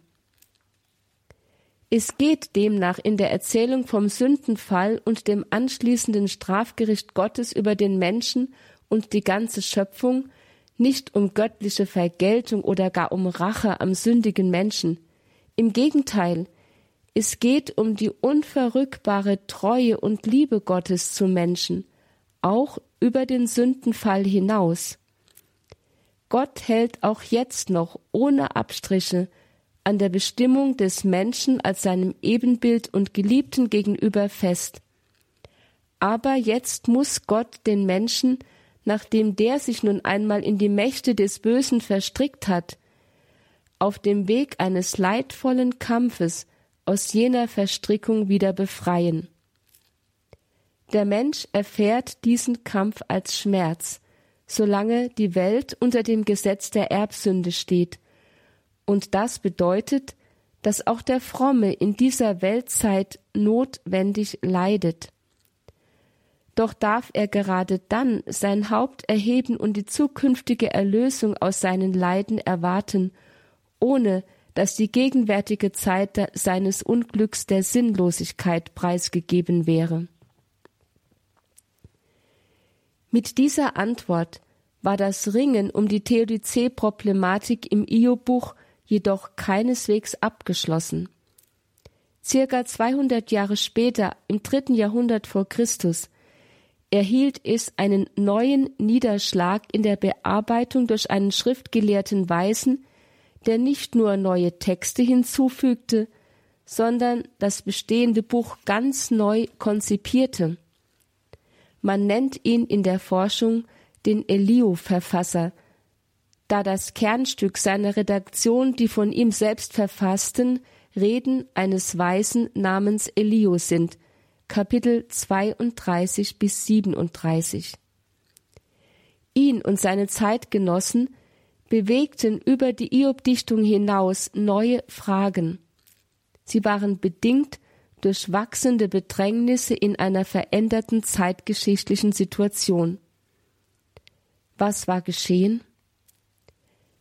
[SPEAKER 2] Es geht demnach in der Erzählung vom Sündenfall und dem anschließenden Strafgericht Gottes über den Menschen und die ganze Schöpfung nicht um göttliche Vergeltung oder gar um Rache am sündigen Menschen. Im Gegenteil, es geht um die unverrückbare Treue und Liebe Gottes zum Menschen, auch über den Sündenfall hinaus. Gott hält auch jetzt noch ohne Abstriche an der Bestimmung des Menschen als seinem Ebenbild und Geliebten gegenüber fest. Aber jetzt muss Gott den Menschen, nachdem der sich nun einmal in die Mächte des Bösen verstrickt hat, auf dem Weg eines leidvollen Kampfes aus jener Verstrickung wieder befreien. Der Mensch erfährt diesen Kampf als Schmerz, solange die Welt unter dem Gesetz der Erbsünde steht. Und das bedeutet, dass auch der Fromme in dieser Weltzeit notwendig leidet. Doch darf er gerade dann sein Haupt erheben und die zukünftige Erlösung aus seinen Leiden erwarten, ohne dass die gegenwärtige Zeit seines Unglücks der Sinnlosigkeit preisgegeben wäre. Mit dieser Antwort war das Ringen um die Theodizee-Problematik im Io-Buch jedoch keineswegs abgeschlossen. Circa 200 Jahre später, im dritten Jahrhundert vor Christus, erhielt es einen neuen Niederschlag in der Bearbeitung durch einen schriftgelehrten Weisen, der nicht nur neue Texte hinzufügte, sondern das bestehende Buch ganz neu konzipierte. Man nennt ihn in der Forschung den Eliu-Verfasser, da das Kernstück seiner Redaktion die von ihm selbst verfassten Reden eines Weisen namens Eliu sind, Kapitel 32 bis 37. Ihn und seine Zeitgenossen bewegten über die Iob-Dichtung hinaus neue Fragen. Sie waren bedingt durch wachsende Bedrängnisse in einer veränderten zeitgeschichtlichen Situation. Was war geschehen?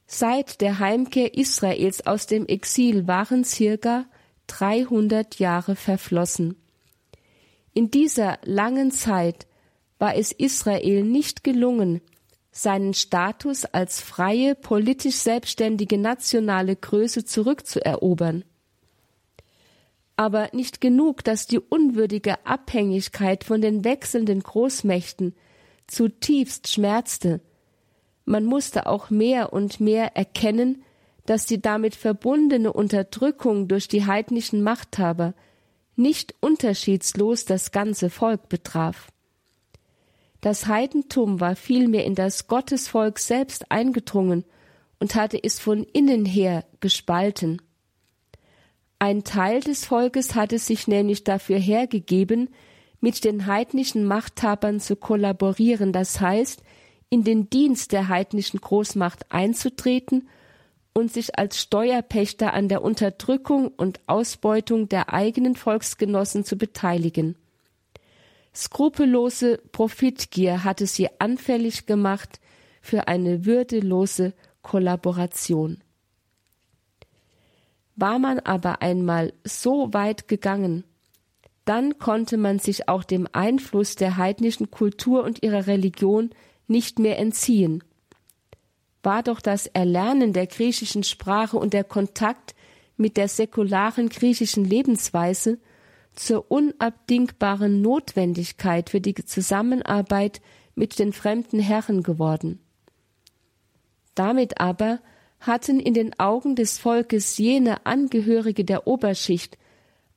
[SPEAKER 2] Seit der Heimkehr Israels aus dem Exil waren circa 300 Jahre verflossen. In dieser langen Zeit war es Israel nicht gelungen, seinen Status als freie, politisch selbstständige nationale Größe zurückzuerobern aber nicht genug, dass die unwürdige Abhängigkeit von den wechselnden Großmächten zutiefst schmerzte. Man musste auch mehr und mehr erkennen, dass die damit verbundene Unterdrückung durch die heidnischen Machthaber nicht unterschiedslos das ganze Volk betraf. Das Heidentum war vielmehr in das Gottesvolk selbst eingedrungen und hatte es von innen her gespalten. Ein Teil des Volkes hatte sich nämlich dafür hergegeben, mit den heidnischen Machthabern zu kollaborieren, das heißt, in den Dienst der heidnischen Großmacht einzutreten und sich als Steuerpächter an der Unterdrückung und Ausbeutung der eigenen Volksgenossen zu beteiligen. Skrupellose Profitgier hatte sie anfällig gemacht für eine würdelose Kollaboration. War man aber einmal so weit gegangen, dann konnte man sich auch dem Einfluss der heidnischen Kultur und ihrer Religion nicht mehr entziehen. War doch das Erlernen der griechischen Sprache und der Kontakt mit der säkularen griechischen Lebensweise zur unabdingbaren Notwendigkeit für die Zusammenarbeit mit den fremden Herren geworden. Damit aber hatten in den Augen des Volkes jene Angehörige der Oberschicht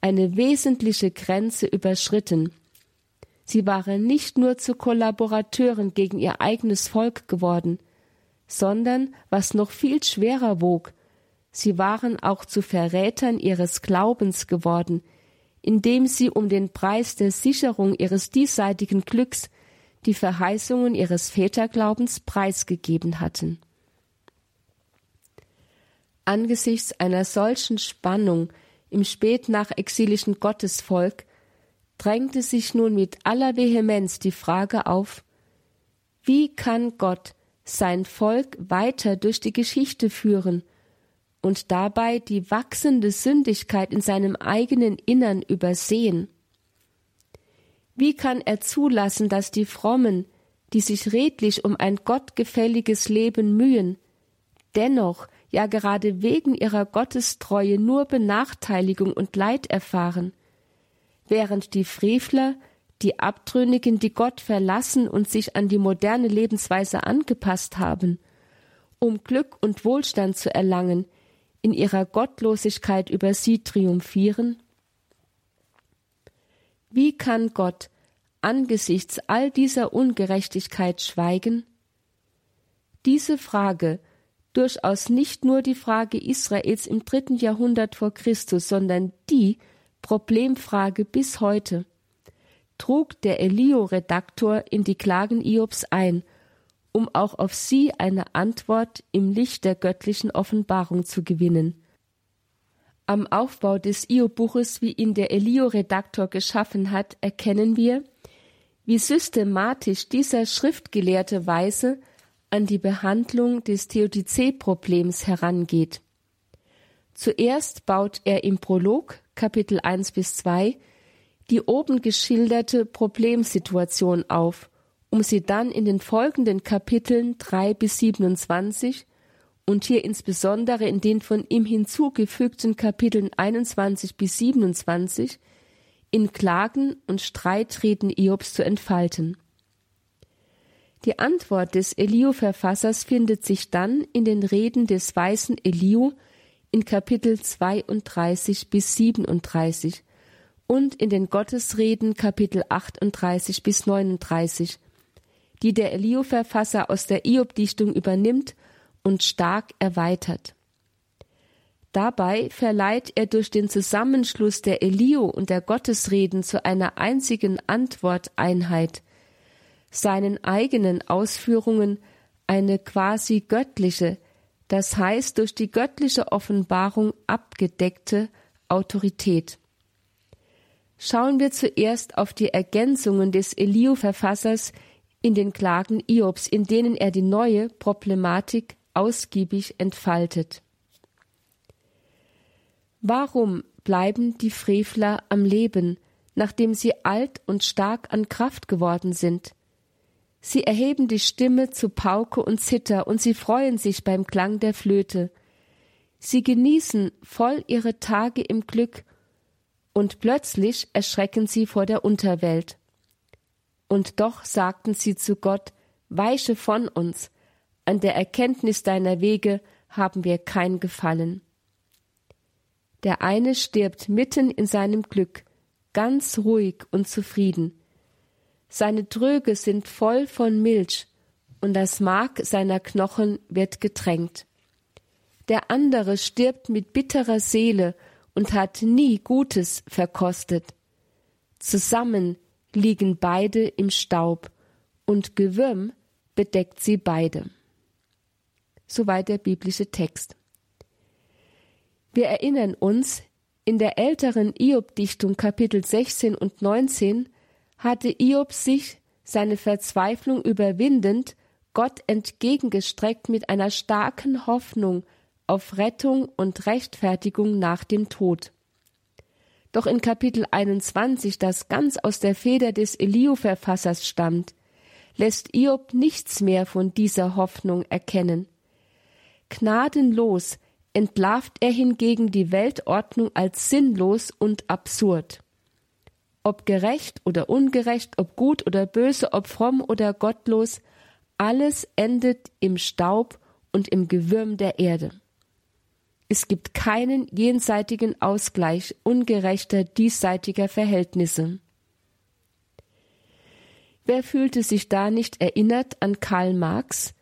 [SPEAKER 2] eine wesentliche Grenze überschritten. Sie waren nicht nur zu Kollaborateuren gegen ihr eigenes Volk geworden, sondern, was noch viel schwerer wog, sie waren auch zu Verrätern ihres Glaubens geworden, indem sie um den Preis der Sicherung ihres diesseitigen Glücks die Verheißungen ihres Väterglaubens preisgegeben hatten. Angesichts einer solchen Spannung im spätnachexilischen Gottesvolk drängte sich nun mit aller Vehemenz die Frage auf, wie kann Gott sein Volk weiter durch die Geschichte führen und dabei die wachsende Sündigkeit in seinem eigenen Innern übersehen? Wie kann er zulassen, dass die Frommen, die sich redlich um ein gottgefälliges Leben mühen, dennoch ja gerade wegen ihrer Gottestreue nur Benachteiligung und Leid erfahren, während die Frevler, die Abtrünnigen, die Gott verlassen und sich an die moderne Lebensweise angepasst haben, um Glück und Wohlstand zu erlangen, in ihrer Gottlosigkeit über sie triumphieren? Wie kann Gott angesichts all dieser Ungerechtigkeit schweigen? Diese Frage durchaus nicht nur die Frage Israels im dritten Jahrhundert vor Christus, sondern die Problemfrage bis heute, trug der Elio-Redaktor in die Klagen Iobs ein, um auch auf sie eine Antwort im Licht der göttlichen Offenbarung zu gewinnen. Am Aufbau des Iob-Buches, wie ihn der Elio-Redaktor geschaffen hat, erkennen wir, wie systematisch dieser Schriftgelehrte Weise an die Behandlung des Theodizee-Problems herangeht. Zuerst baut er im Prolog, Kapitel 1 bis 2, die oben geschilderte Problemsituation auf, um sie dann in den folgenden Kapiteln 3 bis 27 und hier insbesondere in den von ihm hinzugefügten Kapiteln 21 bis 27 in Klagen und Streitreden Iobs zu entfalten. Die Antwort des Eliu-Verfassers findet sich dann in den Reden des weisen Eliu in Kapitel 32 bis 37 und in den Gottesreden Kapitel 38 bis 39, die der Eliu-Verfasser aus der Iob-Dichtung übernimmt und stark erweitert. Dabei verleiht er durch den Zusammenschluss der Eliu und der Gottesreden zu einer einzigen Antworteinheit, seinen eigenen Ausführungen eine quasi göttliche, das heißt durch die göttliche Offenbarung abgedeckte Autorität. Schauen wir zuerst auf die Ergänzungen des Eliu-Verfassers in den Klagen Iobs, in denen er die neue Problematik ausgiebig entfaltet. Warum bleiben die Frevler am Leben, nachdem sie alt und stark an Kraft geworden sind? Sie erheben die Stimme zu Pauke und Zither und sie freuen sich beim Klang der Flöte. Sie genießen voll ihre Tage im Glück und plötzlich erschrecken sie vor der Unterwelt. Und doch sagten sie zu Gott, Weiche von uns, an der Erkenntnis deiner Wege haben wir kein Gefallen. Der eine stirbt mitten in seinem Glück, ganz ruhig und zufrieden, seine Tröge sind voll von Milch, und das Mark seiner Knochen wird getränkt. Der andere stirbt mit bitterer Seele und hat nie Gutes verkostet. Zusammen liegen beide im Staub, und Gewürm bedeckt sie beide. Soweit der biblische Text. Wir erinnern uns, in der älteren Iob-Dichtung Kapitel 16 und 19 hatte Iob sich, seine Verzweiflung überwindend, Gott entgegengestreckt mit einer starken Hoffnung auf Rettung und Rechtfertigung nach dem Tod. Doch in Kapitel 21, das ganz aus der Feder des Eliu-Verfassers stammt, lässt Iob nichts mehr von dieser Hoffnung erkennen. Gnadenlos entlarvt er hingegen die Weltordnung als sinnlos und absurd. Ob gerecht oder ungerecht, ob gut oder böse, ob fromm oder gottlos, alles endet im Staub und im Gewürm der Erde. Es gibt keinen jenseitigen Ausgleich ungerechter diesseitiger Verhältnisse. Wer fühlte sich da nicht erinnert an Karl Marx,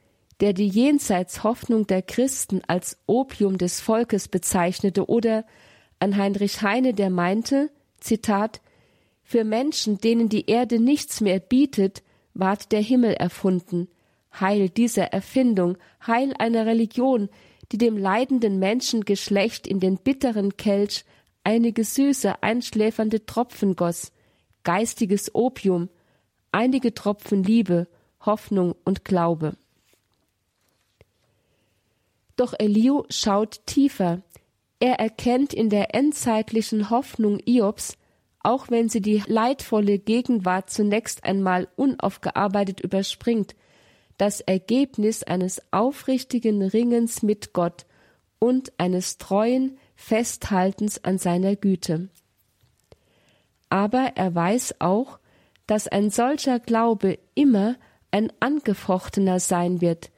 [SPEAKER 2] der die Jenseitshoffnung der Christen als Opium des Volkes bezeichnete, oder an Heinrich Heine, der meinte, Zitat, für Menschen, denen die Erde nichts mehr bietet, ward der Himmel erfunden. Heil dieser Erfindung, Heil einer Religion, die dem leidenden Menschengeschlecht in den bitteren Kelch einige süße, einschläfernde Tropfen goss, geistiges Opium, einige Tropfen Liebe, Hoffnung und Glaube. Doch Eliu schaut tiefer. Er erkennt in der endzeitlichen Hoffnung Iobs, auch wenn sie die leidvolle Gegenwart zunächst einmal unaufgearbeitet überspringt, das Ergebnis eines aufrichtigen Ringens mit Gott und eines treuen Festhaltens an seiner Güte. Aber er weiß auch, dass ein solcher Glaube immer ein angefochtener sein wird,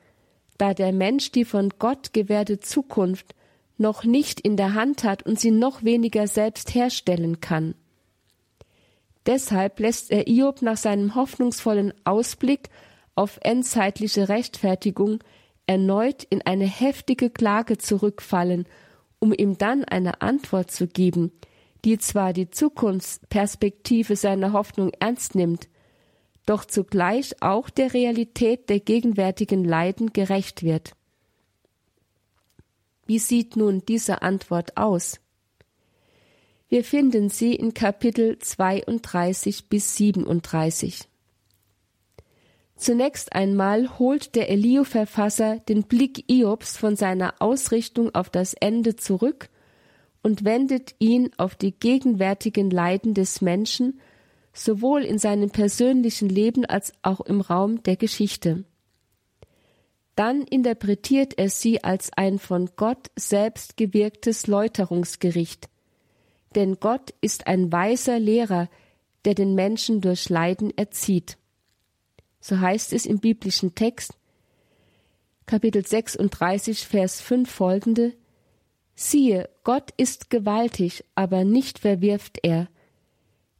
[SPEAKER 2] da der Mensch die von Gott gewährte Zukunft noch nicht in der Hand hat und sie noch weniger selbst herstellen kann. Deshalb lässt er Iob nach seinem hoffnungsvollen Ausblick auf endzeitliche Rechtfertigung erneut in eine heftige Klage zurückfallen, um ihm dann eine Antwort zu geben, die zwar die Zukunftsperspektive seiner Hoffnung ernst nimmt, doch zugleich auch der Realität der gegenwärtigen Leiden gerecht wird. Wie sieht nun diese Antwort aus? Wir finden sie in Kapitel 32 bis 37. Zunächst einmal holt der Eliu-Verfasser den Blick Iobs von seiner Ausrichtung auf das Ende zurück und wendet ihn auf die gegenwärtigen Leiden des Menschen sowohl in seinem persönlichen Leben als auch im Raum der Geschichte. Dann interpretiert er sie als ein von Gott selbst gewirktes Läuterungsgericht. Denn Gott ist ein weiser Lehrer, der den Menschen durch Leiden erzieht. So heißt es im biblischen Text, Kapitel 36, Vers 5 folgende, Siehe, Gott ist gewaltig, aber nicht verwirft er,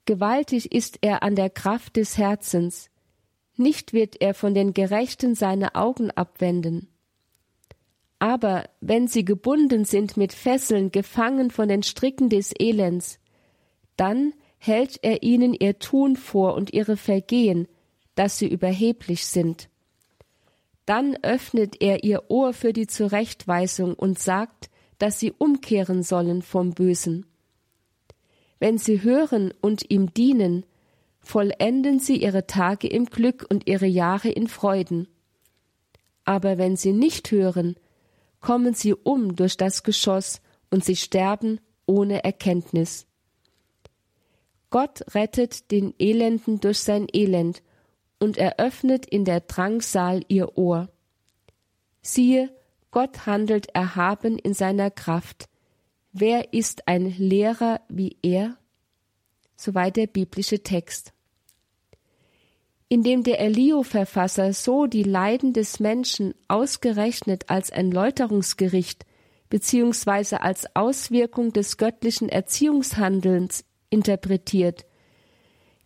[SPEAKER 2] Gewaltig ist er an der Kraft des Herzens, nicht wird er von den Gerechten seine Augen abwenden. Aber wenn sie gebunden sind mit Fesseln, gefangen von den Stricken des Elends, dann hält er ihnen ihr Tun vor und ihre Vergehen, dass sie überheblich sind. Dann öffnet er ihr Ohr für die Zurechtweisung und sagt, dass sie umkehren sollen vom Bösen. Wenn sie hören und ihm dienen, vollenden sie ihre Tage im Glück und ihre Jahre in Freuden. Aber wenn sie nicht hören, kommen sie um durch das Geschoss und sie sterben ohne Erkenntnis. Gott rettet den Elenden durch sein Elend und eröffnet in der Drangsal ihr Ohr. Siehe, Gott handelt erhaben in seiner Kraft, Wer ist ein Lehrer wie er? Soweit der biblische Text. Indem der Elio-Verfasser so die Leiden des Menschen ausgerechnet als ein Läuterungsgericht beziehungsweise als Auswirkung des göttlichen Erziehungshandelns interpretiert,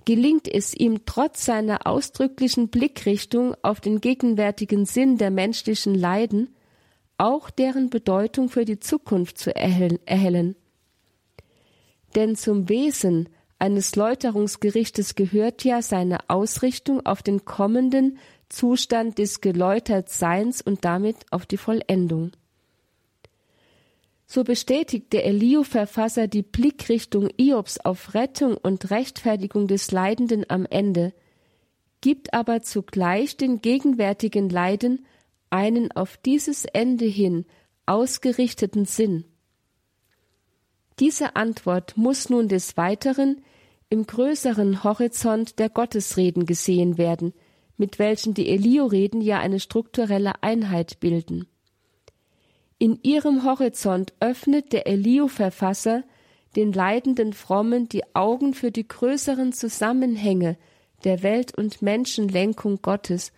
[SPEAKER 2] gelingt es ihm trotz seiner ausdrücklichen Blickrichtung auf den gegenwärtigen Sinn der menschlichen Leiden, auch deren Bedeutung für die Zukunft zu erhellen. Denn zum Wesen eines Läuterungsgerichtes gehört ja seine Ausrichtung auf den kommenden Zustand des Geläutertseins und damit auf die Vollendung. So bestätigt der Eliu-Verfasser die Blickrichtung Iobs auf Rettung und Rechtfertigung des Leidenden am Ende, gibt aber zugleich den gegenwärtigen Leiden einen auf dieses Ende hin ausgerichteten Sinn. Diese Antwort muss nun des Weiteren im größeren Horizont der Gottesreden gesehen werden, mit welchen die Elio-Reden ja eine strukturelle Einheit bilden. In ihrem Horizont öffnet der Elio-Verfasser den leidenden Frommen die Augen für die größeren Zusammenhänge der Welt- und Menschenlenkung Gottes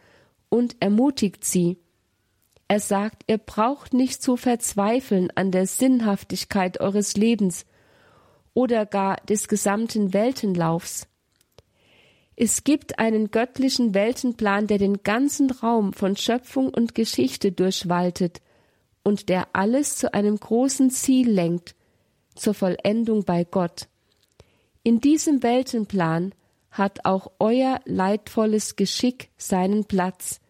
[SPEAKER 2] und ermutigt sie. Er sagt, ihr braucht nicht zu verzweifeln an der Sinnhaftigkeit eures Lebens oder gar des gesamten Weltenlaufs. Es gibt einen göttlichen Weltenplan, der den ganzen Raum von Schöpfung und Geschichte durchwaltet und der alles zu einem großen Ziel lenkt, zur Vollendung bei Gott. In diesem Weltenplan hat auch euer leidvolles Geschick seinen Platz,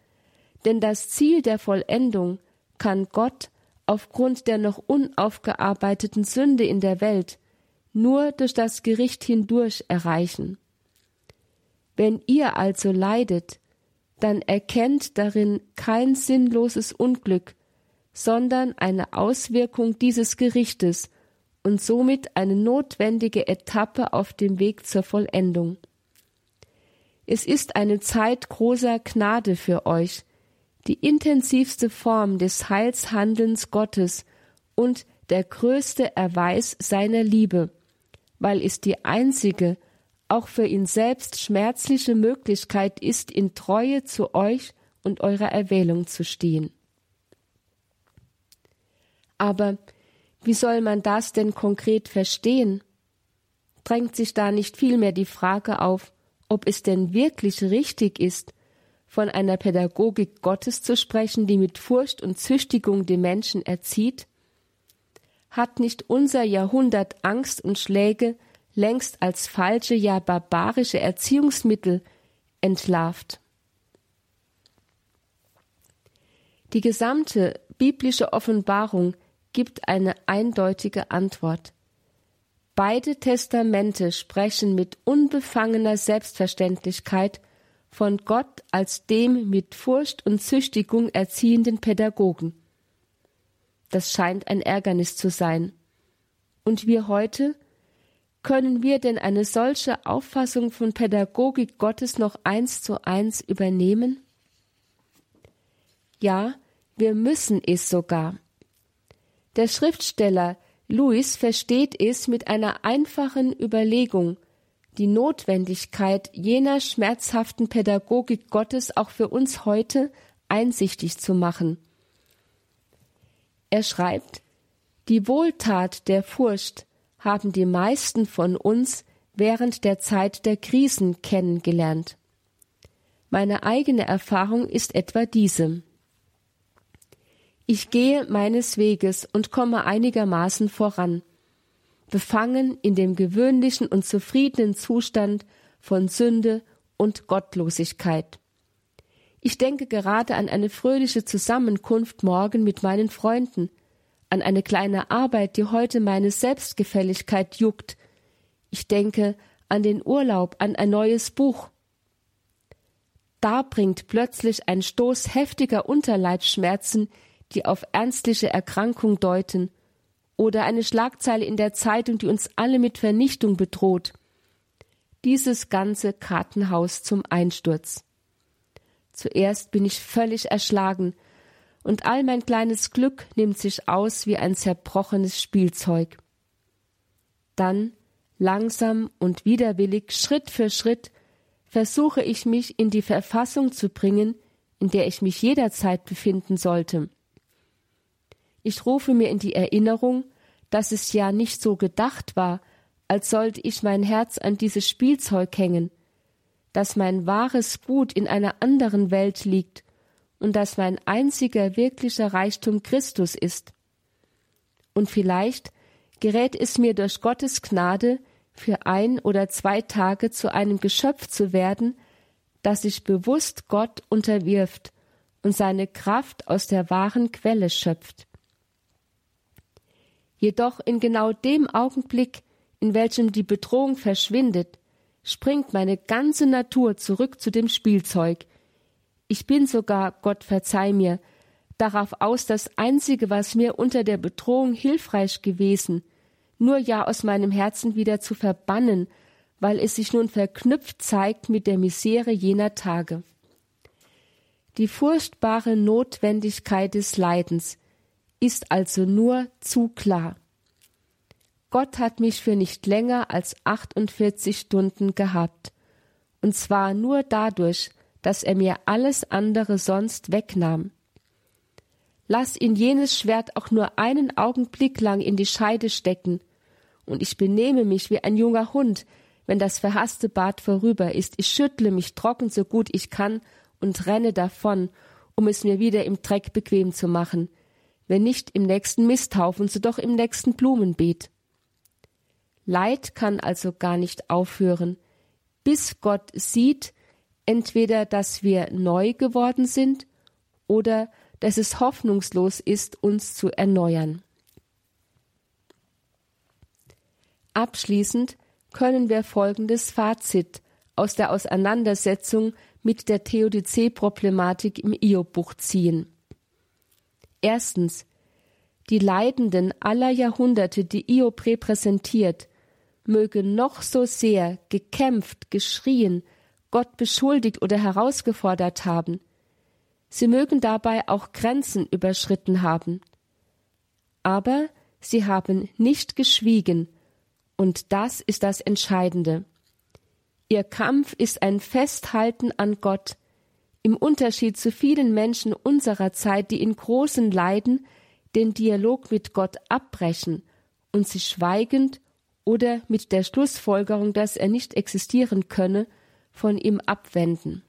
[SPEAKER 2] denn das Ziel der Vollendung kann Gott aufgrund der noch unaufgearbeiteten Sünde in der Welt nur durch das Gericht hindurch erreichen. Wenn ihr also leidet, dann erkennt darin kein sinnloses Unglück, sondern eine Auswirkung dieses Gerichtes und somit eine notwendige Etappe auf dem Weg zur Vollendung. Es ist eine Zeit großer Gnade für euch, die intensivste Form des Heilshandelns Gottes und der größte Erweis seiner Liebe, weil es die einzige, auch für ihn selbst schmerzliche Möglichkeit ist, in Treue zu euch und eurer Erwählung zu stehen. Aber wie soll man das denn konkret verstehen? Drängt sich da nicht vielmehr die Frage auf, ob es denn wirklich richtig ist, von einer Pädagogik Gottes zu sprechen, die mit Furcht und Züchtigung die Menschen erzieht? Hat nicht unser Jahrhundert Angst und Schläge längst als falsche, ja barbarische Erziehungsmittel entlarvt? Die gesamte biblische Offenbarung gibt eine eindeutige Antwort. Beide Testamente sprechen mit unbefangener Selbstverständlichkeit von Gott als dem mit Furcht und Züchtigung erziehenden Pädagogen. Das scheint ein Ärgernis zu sein. Und wir heute? Können wir denn eine solche Auffassung von Pädagogik Gottes noch eins zu eins übernehmen? Ja, wir müssen es sogar. Der Schriftsteller Louis versteht es mit einer einfachen Überlegung, die Notwendigkeit jener schmerzhaften Pädagogik Gottes auch für uns heute einsichtig zu machen. Er schreibt, die Wohltat der Furcht haben die meisten von uns während der Zeit der Krisen kennengelernt. Meine eigene Erfahrung ist etwa diese. Ich gehe meines Weges und komme einigermaßen voran, befangen in dem gewöhnlichen und zufriedenen Zustand von Sünde und Gottlosigkeit. Ich denke gerade an eine fröhliche Zusammenkunft morgen mit meinen Freunden, an eine kleine Arbeit, die heute meine Selbstgefälligkeit juckt. Ich denke an den Urlaub, an ein neues Buch. Da bringt plötzlich ein Stoß heftiger Unterleibsschmerzen die auf ernstliche Erkrankung deuten, oder eine Schlagzeile in der Zeitung, die uns alle mit Vernichtung bedroht. Dieses ganze Kartenhaus zum Einsturz. Zuerst bin ich völlig erschlagen, und all mein kleines Glück nimmt sich aus wie ein zerbrochenes Spielzeug. Dann, langsam und widerwillig, Schritt für Schritt, versuche ich mich in die Verfassung zu bringen, in der ich mich jederzeit befinden sollte. Ich rufe mir in die Erinnerung, dass es ja nicht so gedacht war, als sollte ich mein Herz an dieses Spielzeug hängen, dass mein wahres Gut in einer anderen Welt liegt und dass mein einziger wirklicher Reichtum Christus ist. Und vielleicht gerät es mir durch Gottes Gnade, für ein oder zwei Tage zu einem Geschöpf zu werden, das sich bewusst Gott unterwirft und seine Kraft aus der wahren Quelle schöpft. Jedoch in genau dem Augenblick, in welchem die Bedrohung verschwindet, springt meine ganze Natur zurück zu dem Spielzeug. Ich bin sogar, Gott verzeih mir, darauf aus, das Einzige, was mir unter der Bedrohung hilfreich gewesen, nur ja aus meinem Herzen wieder zu verbannen, weil es sich nun verknüpft zeigt mit der Misere jener Tage. Die furchtbare Notwendigkeit des Leidens ist also nur zu klar. Gott hat mich für nicht länger als 48 Stunden gehabt, und zwar nur dadurch, dass er mir alles andere sonst wegnahm. Lass ihn jenes Schwert auch nur einen Augenblick lang in die Scheide stecken, und ich benehme mich wie ein junger Hund, wenn das verhasste Bad vorüber ist. Ich schüttle mich trocken so gut ich kann und renne davon, um es mir wieder im Dreck bequem zu machen, wenn nicht im nächsten Misthaufen, so doch im nächsten Blumenbeet. Leid kann also gar nicht aufhören, bis Gott sieht, entweder dass wir neu geworden sind oder dass es hoffnungslos ist, uns zu erneuern. Abschließend können wir folgendes Fazit aus der Auseinandersetzung mit der Theodizee-Problematik im Iob-Buch ziehen. Erstens. Die Leidenden aller Jahrhunderte, die Iob repräsentiert, mögen noch so sehr gekämpft, geschrien, Gott beschuldigt oder herausgefordert haben. Sie mögen dabei auch Grenzen überschritten haben. Aber sie haben nicht geschwiegen, und das ist das Entscheidende. Ihr Kampf ist ein Festhalten an Gott, im Unterschied zu vielen Menschen unserer Zeit, die in großen Leiden den Dialog mit Gott abbrechen und sich schweigend oder mit der Schlussfolgerung, dass er nicht existieren könne, von ihm abwenden.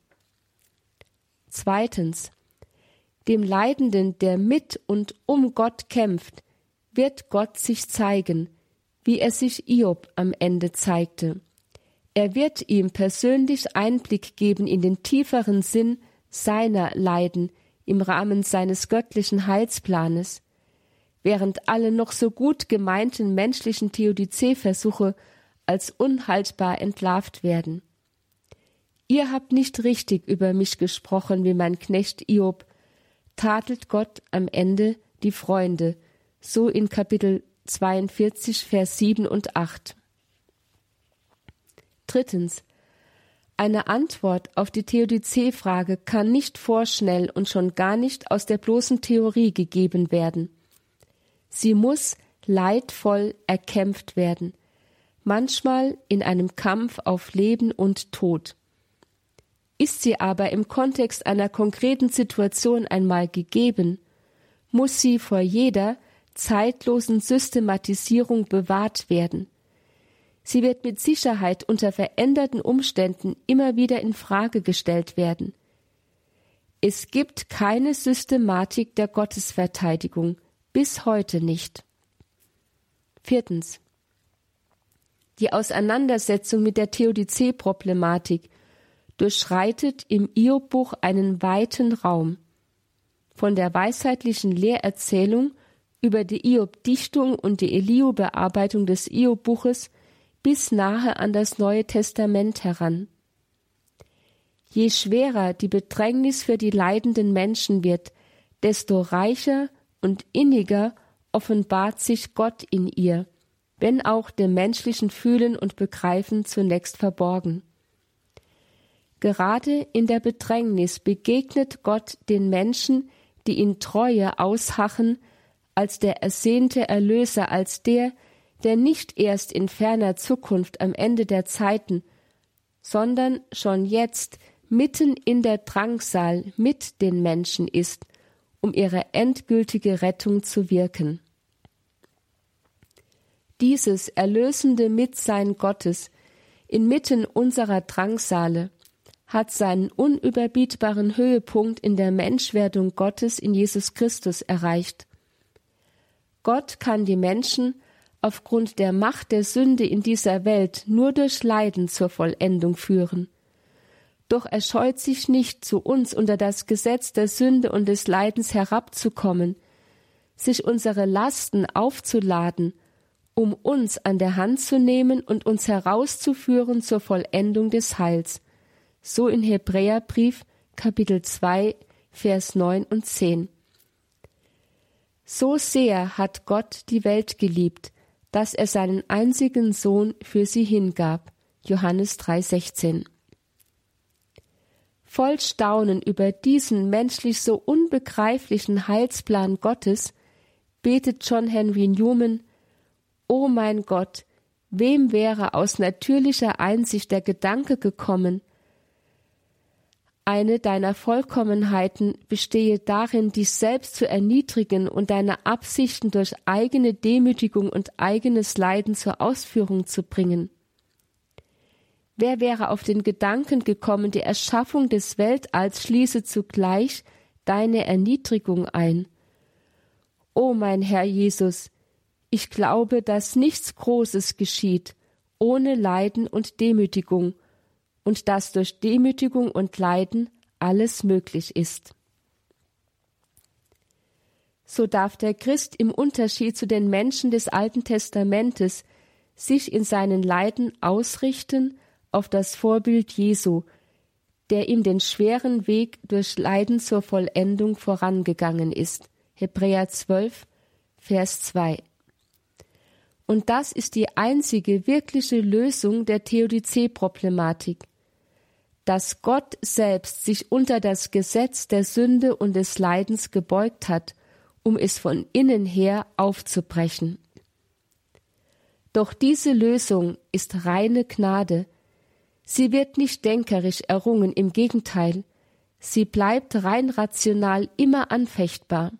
[SPEAKER 2] Zweitens. Dem Leidenden, der mit und um Gott kämpft, wird Gott sich zeigen, wie er sich Iob am Ende zeigte. Er wird ihm persönlich Einblick geben in den tieferen Sinn seiner Leiden im Rahmen seines göttlichen Heilsplanes, während alle noch so gut gemeinten menschlichen Theodizee-Versuche als unhaltbar entlarvt werden. Ihr habt nicht richtig über mich gesprochen, wie mein Knecht Iob, tadelt Gott am Ende die Freunde, so in Kapitel 42, Vers 7 und 8. Drittens. Eine Antwort auf die Theodizee-Frage kann nicht vorschnell und schon gar nicht aus der bloßen Theorie gegeben werden. Sie muss leidvoll erkämpft werden, manchmal in einem Kampf auf Leben und Tod. Ist sie aber im Kontext einer konkreten Situation einmal gegeben, muss sie vor jeder zeitlosen Systematisierung bewahrt werden. Sie wird mit Sicherheit unter veränderten Umständen immer wieder in Frage gestellt werden. Es gibt keine Systematik der Gottesverteidigung, bis heute nicht. Viertens. Die Auseinandersetzung mit der Theodizee-Problematik durchschreitet im Iob-Buch einen weiten Raum. Von der weisheitlichen Lehrerzählung über die Iob-Dichtung und die Eliu-Bearbeitung des Iob-Buches bis nahe an das Neue Testament heran. Je schwerer die Bedrängnis für die leidenden Menschen wird, desto reicher und inniger offenbart sich Gott in ihr, wenn auch dem menschlichen Fühlen und Begreifen zunächst verborgen. Gerade in der Bedrängnis begegnet Gott den Menschen, die in Treue aushachen, als der ersehnte Erlöser, als der, der nicht erst in ferner Zukunft am Ende der Zeiten, sondern schon jetzt mitten in der Drangsal mit den Menschen ist, um ihre endgültige Rettung zu wirken. Dieses erlösende Mitsein Gottes inmitten unserer Drangsale hat seinen unüberbietbaren Höhepunkt in der Menschwerdung Gottes in Jesus Christus erreicht. Gott kann die Menschen aufgrund der Macht der Sünde in dieser Welt nur durch Leiden zur Vollendung führen. Doch er scheut sich nicht, zu uns unter das Gesetz der Sünde und des Leidens herabzukommen, sich unsere Lasten aufzuladen, um uns an der Hand zu nehmen und uns herauszuführen zur Vollendung des Heils. So in Hebräerbrief Kapitel 2 Vers 9 und 10. So sehr hat Gott die Welt geliebt, dass er seinen einzigen Sohn für sie hingab. Johannes 3,16. Voll Staunen über diesen menschlich so unbegreiflichen Heilsplan Gottes betet John Henry Newman O mein Gott, wem wäre aus natürlicher Einsicht der Gedanke gekommen, eine deiner Vollkommenheiten bestehe darin, dich selbst zu erniedrigen und deine Absichten durch eigene Demütigung und eigenes Leiden zur Ausführung zu bringen. Wer wäre auf den Gedanken gekommen, die Erschaffung des Weltalls schließe zugleich deine Erniedrigung ein? O mein Herr Jesus, ich glaube, dass nichts Großes geschieht ohne Leiden und Demütigung, und dass durch Demütigung und Leiden alles möglich ist. So darf der Christ im Unterschied zu den Menschen des Alten Testamentes sich in seinen Leiden ausrichten auf das Vorbild Jesu, der ihm den schweren Weg durch Leiden zur Vollendung vorangegangen ist. Hebräer 12, Vers 2. Und das ist die einzige wirkliche Lösung der Theodizee-Problematik dass Gott selbst sich unter das Gesetz der Sünde und des Leidens gebeugt hat, um es von innen her aufzubrechen. Doch diese Lösung ist reine Gnade. Sie wird nicht denkerisch errungen, im Gegenteil, sie bleibt rein rational immer anfechtbar.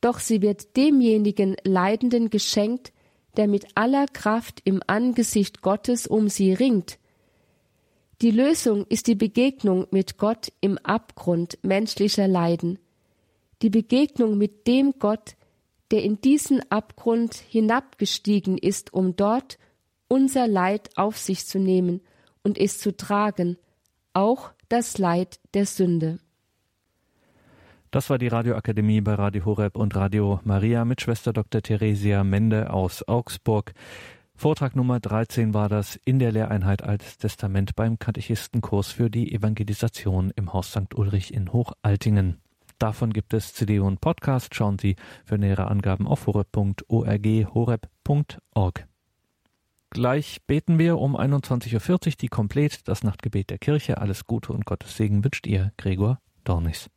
[SPEAKER 2] Doch sie wird demjenigen Leidenden geschenkt, der mit aller Kraft im Angesicht Gottes um sie ringt, die Lösung ist die Begegnung mit Gott im Abgrund menschlicher Leiden, die Begegnung mit dem Gott, der in diesen Abgrund hinabgestiegen ist, um dort unser Leid auf sich zu nehmen und es zu tragen, auch das Leid der Sünde.
[SPEAKER 1] Das war die Radioakademie bei Radio Horeb und Radio Maria mit Schwester Dr. Theresia Mende aus Augsburg. Vortrag Nummer 13 war das in der Lehreinheit Altes Testament beim Katechistenkurs für die Evangelisation im Haus St. Ulrich in Hochaltingen. Davon gibt es CD und Podcast. Schauen Sie für nähere Angaben auf horeb.org, horeb.org. Gleich beten wir um 21.40 Uhr die Komplett, das Nachtgebet der Kirche. Alles Gute und Gottes Segen wünscht ihr, Gregor Dornis.